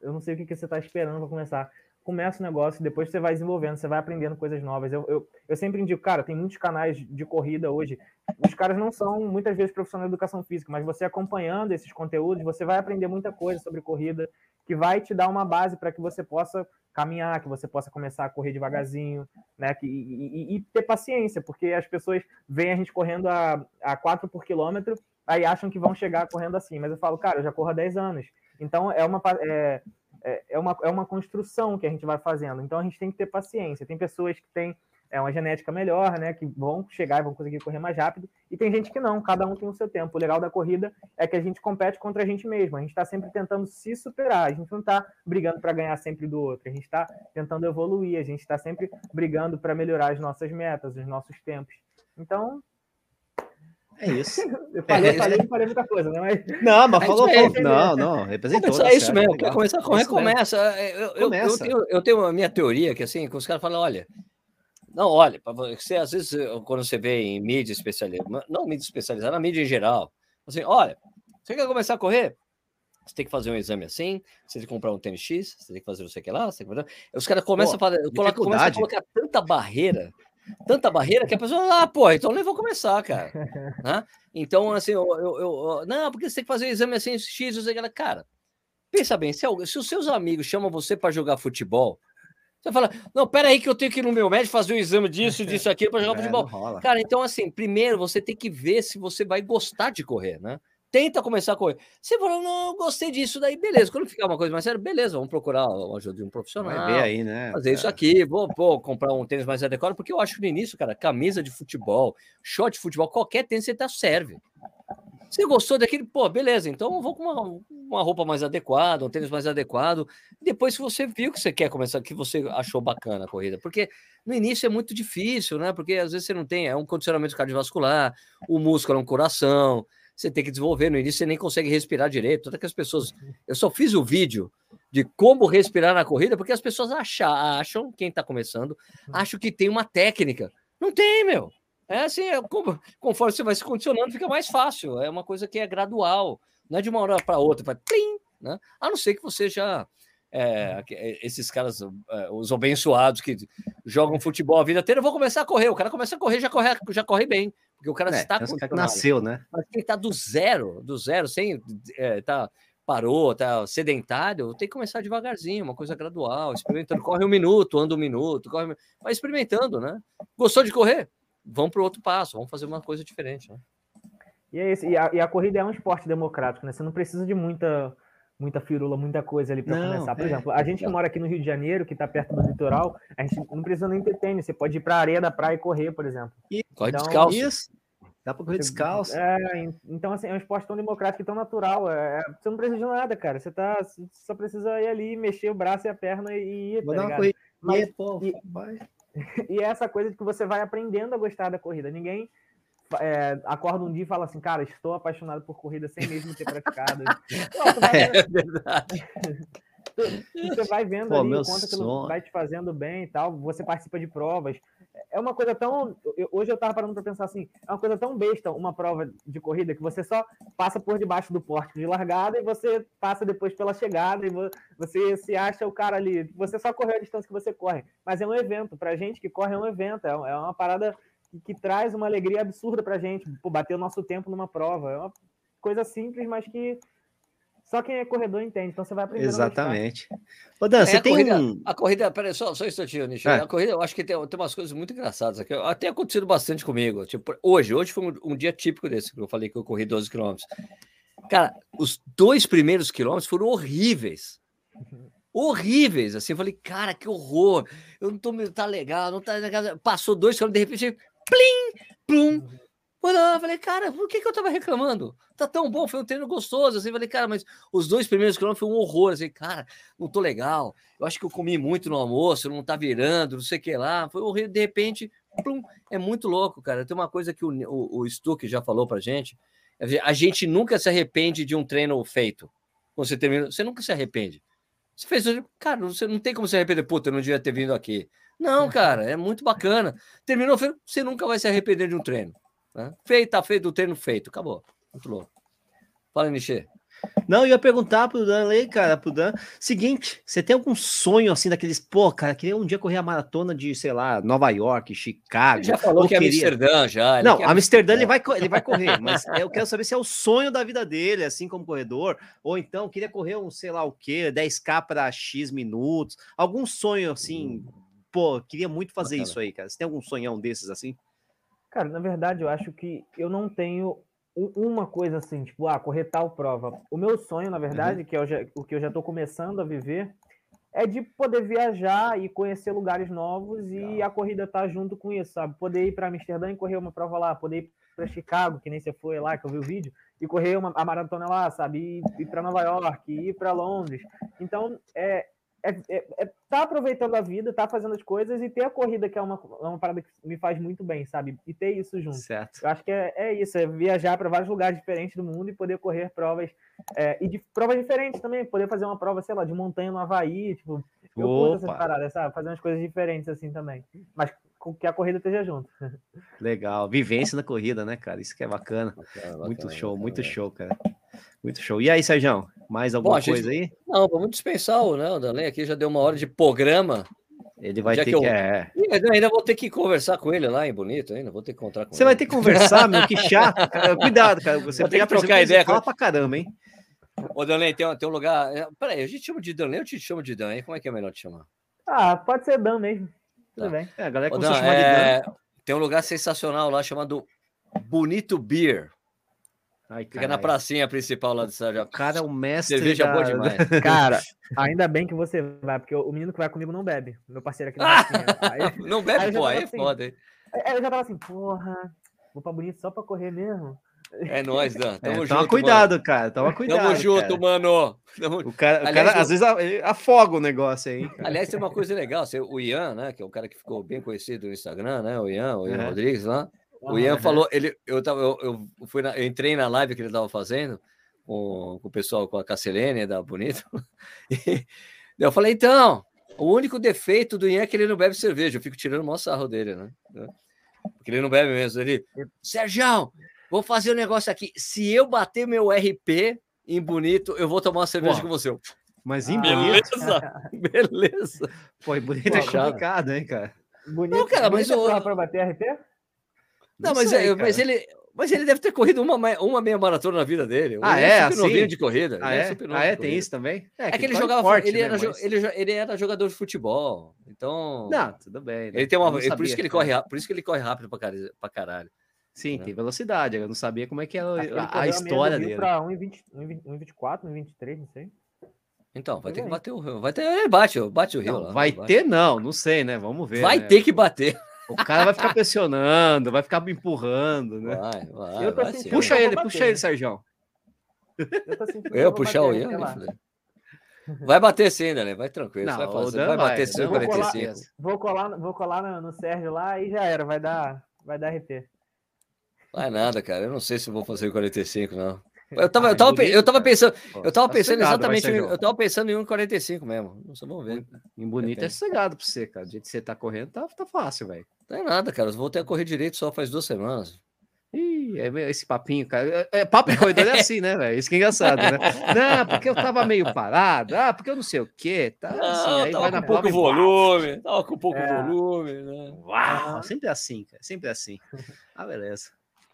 Eu não sei o que, que você está esperando para começar. Começa o negócio, depois você vai desenvolvendo, você vai aprendendo coisas novas. Eu, eu, eu sempre indico, cara, tem muitos canais de corrida hoje. Os caras não são muitas vezes profissionais de educação física, mas você acompanhando esses conteúdos, você vai aprender muita coisa sobre corrida, que vai te dar uma base para que você possa caminhar, que você possa começar a correr devagarzinho, né? Que, e, e, ter paciência, porque as pessoas veem a gente correndo a, a 4 por quilômetro, aí acham que vão chegar correndo assim. Mas eu falo, cara, eu já corro há 10 anos. Então é uma, é, é, é uma, é uma construção que a gente vai fazendo. Então a gente tem que ter paciência. Tem pessoas que têm é uma genética melhor, né? Que vão chegar e vão conseguir correr mais rápido. E tem gente que não, cada um tem o seu tempo. O legal da corrida é que a gente compete contra a gente mesmo. A gente está sempre tentando se superar. A gente não está brigando para ganhar sempre do outro. A gente está tentando evoluir. A gente está sempre brigando para melhorar as nossas metas, os nossos tempos. Então. É isso. Eu falei, é, falei, falei muita coisa, né? Mas... Não, mas falou, falou. Não, não, representou. Tá é isso mesmo. Quer começar a correr, começa. Eu, eu, eu, tenho, eu tenho a minha teoria que, assim, que os caras falam, olha, não, olha, você às vezes, quando você vê em mídia especializada, não mídia especializada, na mídia em geral, assim, olha, você quer começar a correr? Você tem que fazer um exame assim, você tem que comprar um tênis X, você tem que fazer não sei o que lá, você tem que fazer... Os caras começam, pô, a fazer, começam a colocar tanta barreira, tanta barreira que a pessoa, ah, pô, então nem vou começar, cara. né? Então, assim, eu, eu, eu, não, porque você tem que fazer exame assim, X, não sei Cara, pensa bem, se, se os seus amigos chamam você para jogar futebol, você fala, não, peraí que eu tenho que ir no meu médico fazer o um exame disso, disso, aqui para jogar é, futebol. Cara, então assim, primeiro você tem que ver se você vai gostar de correr, né? Tenta começar a correr. Você falou, não, gostei disso, daí beleza. Quando ficar uma coisa mais séria, beleza, vamos procurar a ajuda de um profissional. Vai ver aí, né? Fazer é. isso aqui, vou, vou comprar um tênis mais adequado, porque eu acho que no início, cara, camisa de futebol, short de futebol, qualquer tênis você tá serve. Você gostou daquele? Pô, beleza, então eu vou com uma, uma roupa mais adequada, um tênis mais adequado. Depois, se você viu que você quer começar, que você achou bacana a corrida, porque no início é muito difícil, né? Porque às vezes você não tem, é um condicionamento cardiovascular, o músculo é um coração, você tem que desenvolver. No início você nem consegue respirar direito. Todas que as pessoas. Eu só fiz o vídeo de como respirar na corrida, porque as pessoas acham, acham quem está começando, uhum. acham que tem uma técnica. Não tem, meu. É assim, é, conforme você vai se condicionando, fica mais fácil. É uma coisa que é gradual, não é de uma hora para outra, vai plim, né? A não ser que você já. É, é esses caras, é, os abençoados que jogam futebol a vida inteira, eu vou começar a correr. O cara começa a correr, já corre, já corre bem, porque o cara é, está nasceu, né? Mas quem está do zero, do zero, sem é, tá, parou, tá sedentário, tem que começar devagarzinho, uma coisa gradual, experimentando. Corre um minuto, anda um minuto, corre, vai experimentando, né? Gostou de correr? vão para o outro passo, vão fazer uma coisa diferente. Né? E, é isso, e, a, e a corrida é um esporte democrático, né? Você não precisa de muita muita firula, muita coisa ali para começar. Por é, exemplo, a gente que mora aqui no Rio de Janeiro, que está perto do litoral, a gente não precisa nem ter tênis. Você pode ir para a areia da praia e correr, por exemplo. E corre então, descalço. Isso. Dá para correr descalço. É, então, assim, é um esporte tão democrático e tão natural. É, você não precisa de nada, cara. Você, tá, você só precisa ir ali, mexer o braço e a perna e ir. Vou tá dar uma corrida. Mas, pô, e, vai. e é essa coisa de que você vai aprendendo a gostar da corrida. Ninguém é, acorda um dia e fala assim, cara, estou apaixonado por corrida sem mesmo ter praticado. é verdade. você vai vendo Pô, ali quanto aquilo vai te fazendo bem e tal. Você participa de provas. É uma coisa tão. Hoje eu tava parando para pensar assim: é uma coisa tão besta uma prova de corrida que você só passa por debaixo do porte de largada e você passa depois pela chegada e você se acha o cara ali. Você só correu a distância que você corre. Mas é um evento. Pra gente que corre é um evento. É, é uma parada que, que traz uma alegria absurda pra gente. Pô, bater o nosso tempo numa prova. É uma coisa simples, mas que só quem é corredor entende, então você vai aprender. Exatamente. Ô, Dan, é, você tem corrida, um. A corrida, peraí, só, só um instantinho, Nicho. É. A corrida, eu acho que tem, tem umas coisas muito engraçadas aqui. Até acontecido bastante comigo. Tipo, hoje, hoje foi um, um dia típico desse, que eu falei que eu corri 12 quilômetros. Cara, os dois primeiros quilômetros foram horríveis. Horríveis, assim, eu falei, cara, que horror, eu não tô, tá legal, não tá legal. Passou dois quilômetros, de repente, plim, plum, quando eu falei, cara, por que, que eu tava reclamando? Tá tão bom, foi um treino gostoso. Assim, falei, cara, mas os dois primeiros quilômetros foi um horror. Assim, cara, não tô legal. Eu acho que eu comi muito no almoço, não tá virando, não sei o que lá. Foi horrível. De repente, plum, é muito louco, cara. Tem uma coisa que o, o, o Stuck já falou pra gente. A gente nunca se arrepende de um treino feito. Quando você termina, você nunca se arrepende. Você fez, cara, você não tem como se arrepender, puta, eu não devia ter vindo aqui. Não, cara, é muito bacana. Terminou, você nunca vai se arrepender de um treino. Né? Feito, tá feito o treino feito, acabou. Muito louco. Fala, Nichê. Não, eu ia perguntar pro Dan aí, cara, pro Dan. Seguinte, você tem algum sonho assim daqueles, pô, cara, queria um dia correr a maratona de, sei lá, Nova York, Chicago. Ele já falou que é queria... Amsterdã já. Não, Amsterdã ele vai, ele vai correr, mas eu quero saber se é o sonho da vida dele, assim como corredor, ou então queria correr um, sei lá o quê, 10k para X minutos. Algum sonho assim, hum. Pô, queria muito fazer Bacana. isso aí, cara. Você tem algum sonhão desses assim? Cara, na verdade, eu acho que eu não tenho uma coisa assim, tipo, ah, correr tal prova. O meu sonho, na verdade, uhum. que é o que eu já estou começando a viver, é de poder viajar e conhecer lugares novos Legal. e a corrida tá junto com isso, sabe? Poder ir para Amsterdã e correr uma prova lá, poder ir para Chicago, que nem você foi lá, que eu vi o vídeo, e correr uma, a maratona lá, sabe? Ir, ir para Nova York, ir para Londres. Então, é, é, é, é, tá aproveitando a vida, tá fazendo as coisas e ter a corrida, que é uma, é uma parada que me faz muito bem, sabe? E ter isso junto. Certo. Eu acho que é, é isso, é viajar para vários lugares diferentes do mundo e poder correr provas. É, e de provas diferentes também, poder fazer uma prova, sei lá, de montanha no Havaí, tipo, eu Opa. curto essas paradas, sabe? Fazer umas coisas diferentes assim também. Mas que a corrida esteja junto. Legal. Vivência na corrida, né, cara? Isso que é bacana. bacana muito bacana, show, bacana, muito show, cara. Muito show. E aí, Sérgio? Mais alguma Bom, coisa gente... aí? Não, vamos dispensar o, né, o Danley aqui, já deu uma hora de programa. Ele vai ter que. Eu... É. Eu ainda vou ter que conversar com ele lá em Bonito, ainda vou ter que encontrar com Você ele. vai ter que conversar, meu, que chato. Cara. Cuidado, cara. Você tem que trocar ideia. Fala pra caramba, hein? Ô, Danley, tem, tem um lugar. É, peraí, a gente chama de Danley ou te chama de Dan, hein? Como é que é melhor te chamar? Ah, pode ser Dan mesmo. Tudo tá. bem. É, a galera começou a chamar é... de Dan. Tem um lugar sensacional lá chamado Bonito Beer. Ai, Fica na pracinha principal lá do Sérgio. O cara é o mestre. Cerveja da... boa demais. Cara, ainda bem que você vai, porque o menino que vai comigo não bebe. Meu parceiro aqui. Aí, não bebe, aí pô, aí é assim, foda, hein? Aí eu já tava assim, porra, vou pra bonito só pra correr mesmo. É nóis, Dan. Tamo é, junto. Toma cuidado, mano. cara. Toma cuidado. Tamo junto, cara. mano. Tamo... O cara, Aliás, o cara às vezes afoga o negócio aí. Cara. Aliás, tem uma coisa legal. O Ian, né? Que é o cara que ficou bem conhecido no Instagram, né? O Ian, o Ian é. Rodrigues lá. O Ian falou, ele, eu, tava, eu, eu, fui na, eu entrei na live que ele estava fazendo com, com, o pessoal, com a Casselene da Bonito. E eu falei, então, o único defeito do Ian é que ele não bebe cerveja. Eu fico tirando o maior sarro dele, né? Porque ele não bebe mesmo. Ele, Sérgio, vou fazer um negócio aqui. Se eu bater meu RP em Bonito, eu vou tomar uma cerveja Pô, com você. Mas em ah, Bonito? Beleza, beleza. Pô, em Bonito Pô, é complicado, hein, cara? Bonito, não, cara, mas... eu... para bater RP? Não, mas, sei, é, mas ele. Mas ele deve ter corrido uma, uma meia maratona na vida dele. Ah, é? é super assim? de corrida. Ah, é? Ah, é? Tem isso também? É, é que, que ele jogava. Forte, ele, né, era, mas... ele, ele era jogador de futebol. Então. Não, tudo bem. Né? Ele tem uma. Por isso, que ele corre, por isso que ele corre rápido pra caralho. Sim, né? tem velocidade. Eu não sabia como é que era a, a história dele. Para 1,24, 1,23, não sei. Então, vai ter que bater o Rio. Vai ter, ele bate, bate o Rio não, lá. Vai ter, não, não sei, né? Vamos ver. Vai né? ter que bater. O cara vai ficar pressionando, vai ficar me empurrando, né? Vai, vai, eu vai puxa ele, puxa bater, ele, Sérgio. Eu, eu puxar o Ian? Vai bater sim, né? Vai tranquilo. Não, vai, fazer, vai bater sim, 45. Vou colar, vou colar no, no, Sérgio lá e já era, vai dar, vai dar RP. Vai nada, cara. Eu não sei se vou fazer 45, não. Eu tava, eu tava, eu tava pensando, eu tava tá pensando exatamente, eu tava pensando em 1,45 mesmo. Não vamos ver. Em bonito é sossegado pra você, cara. Do jeito que você tá correndo, tá, tá fácil, velho. Não é nada, cara. Eu voltei a correr direito só faz duas semanas. Ih, é esse papinho, cara. É, é, papo de corredor é assim, né, velho? Isso que é engraçado, né? Não, porque eu tava meio parado. Ah, porque eu não sei o quê. Tá assim, aí vai na pouco volume. Tava com pouco é. volume, né? Uau, sempre assim, cara. Sempre assim. Ah, beleza.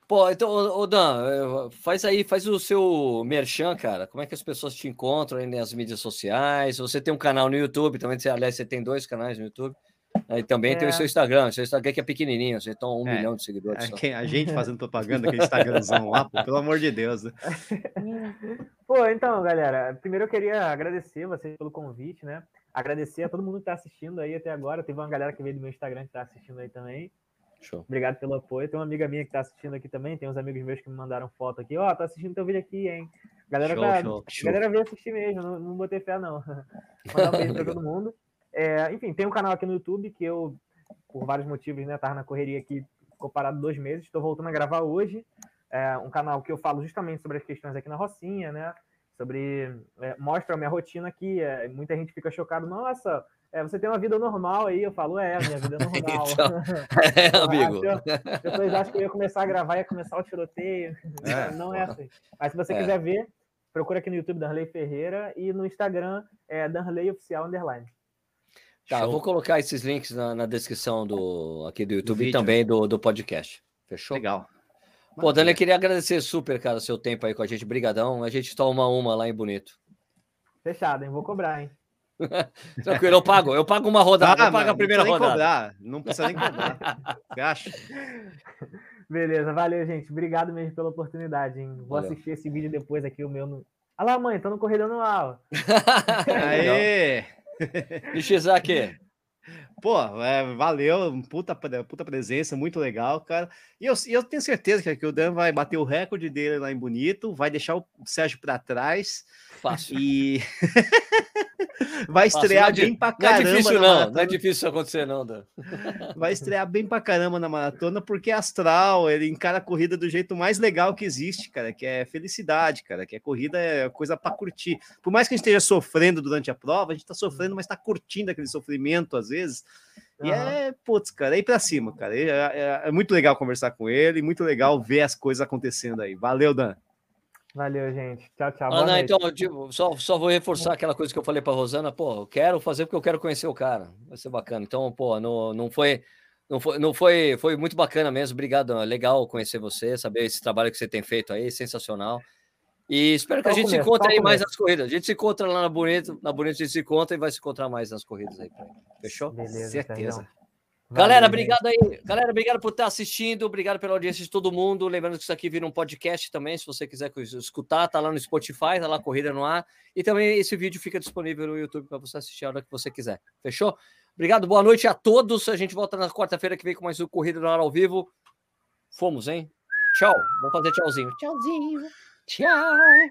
Pô, então, ô Dan, faz aí, faz o seu merchan, cara. Como é que as pessoas te encontram aí nas mídias sociais? Você tem um canal no YouTube também, aliás, você tem dois canais no YouTube. Aí também é. tem o seu Instagram, o seu Instagram que é pequenininho, você tem um é. milhão de seguidores. É, a gente fazendo propaganda, aquele Instagramzão lá, pô, pelo amor de Deus. Né? Pô, então, galera, primeiro eu queria agradecer vocês pelo convite, né? Agradecer a todo mundo que está assistindo aí até agora. Teve uma galera que veio do meu Instagram que está assistindo aí também. Show. Obrigado pelo apoio. Tem uma amiga minha que está assistindo aqui também, tem uns amigos meus que me mandaram foto aqui. Ó, oh, tô assistindo teu vídeo aqui, hein? Galera, show, tá... show, galera veio assistir mesmo, não, não botei fé, não. Mandar um beijo pra todo mundo. É, enfim, tem um canal aqui no YouTube que eu, por vários motivos, né, tava na correria aqui, ficou parado dois meses, estou voltando a gravar hoje. É um canal que eu falo justamente sobre as questões aqui na Rocinha, né? Sobre. É, mostra a minha rotina aqui. É, muita gente fica chocado, nossa, é, você tem uma vida normal aí. Eu falo, é, minha vida é normal. então, é, amigo. As pessoas acham que eu ia começar a gravar e ia começar o tiroteio. É, não é assim. Mas se você é. quiser ver, procura aqui no YouTube Danley Ferreira e no Instagram é Danley Oficial Underline. Tá, Show. vou colocar esses links na, na, descrição do aqui do YouTube do e também do, do podcast. Fechou? Legal. Pô, Dani, eu queria agradecer super, cara, o seu tempo aí com a gente. Brigadão. A gente toma uma lá em Bonito. Fechado, hein? Vou cobrar, hein? Tranquilo, eu pago. Eu pago uma rodada. Ah, eu pago a primeira não rodada. Cobrar. Não precisa nem cobrar. Acha? Beleza, valeu, gente. Obrigado mesmo pela oportunidade, hein? Vou valeu. assistir esse vídeo depois aqui, o meu. No... Olha lá, mãe, tô no corredor anual. Aê! Nishizaki. Pô, é, valeu, puta, puta presença, muito legal, cara. E eu, eu tenho certeza que, que o Dan vai bater o recorde dele lá em Bonito, vai deixar o Sérgio para trás. Fácil. E vai estrear Fácil, é bem pra caramba. Não é difícil, não. Não é difícil acontecer, não, Dan. Vai estrear bem pra caramba na maratona, porque é astral, ele encara a corrida do jeito mais legal que existe, cara, que é felicidade, cara, que a corrida é coisa para curtir. Por mais que a gente esteja sofrendo durante a prova, a gente tá sofrendo, mas tá curtindo aquele sofrimento às vezes. E uhum. é, putz, cara, é ir pra cima, cara. É, é, é muito legal conversar com ele, muito legal ver as coisas acontecendo aí. Valeu, Dan. Valeu, gente. Tchau, tchau. Ah, não, então, tipo, só, só vou reforçar aquela coisa que eu falei para Rosana. Pô, eu quero fazer porque eu quero conhecer o cara. Vai ser bacana. Então, pô, não, não foi. Não foi, não foi, foi muito bacana mesmo. Obrigado, legal conhecer você, saber esse trabalho que você tem feito aí, sensacional. E espero que a gente se encontre aí mais nas corridas. A gente se encontra lá na Bonito, na Bonito a gente se encontra e vai se encontrar mais nas corridas aí. Fechou? Beleza, Certeza. Galera, obrigado aí. Galera, obrigado por estar assistindo. Obrigado pela audiência de todo mundo. Lembrando que isso aqui vira um podcast também. Se você quiser escutar, tá lá no Spotify, tá lá Corrida no Ar. E também esse vídeo fica disponível no YouTube para você assistir a hora que você quiser. Fechou? Obrigado, boa noite a todos. A gente volta na quarta-feira que vem com mais um Corrida no Ar ao vivo. Fomos, hein? Tchau. Vamos fazer tchauzinho. Tchauzinho. Tchau.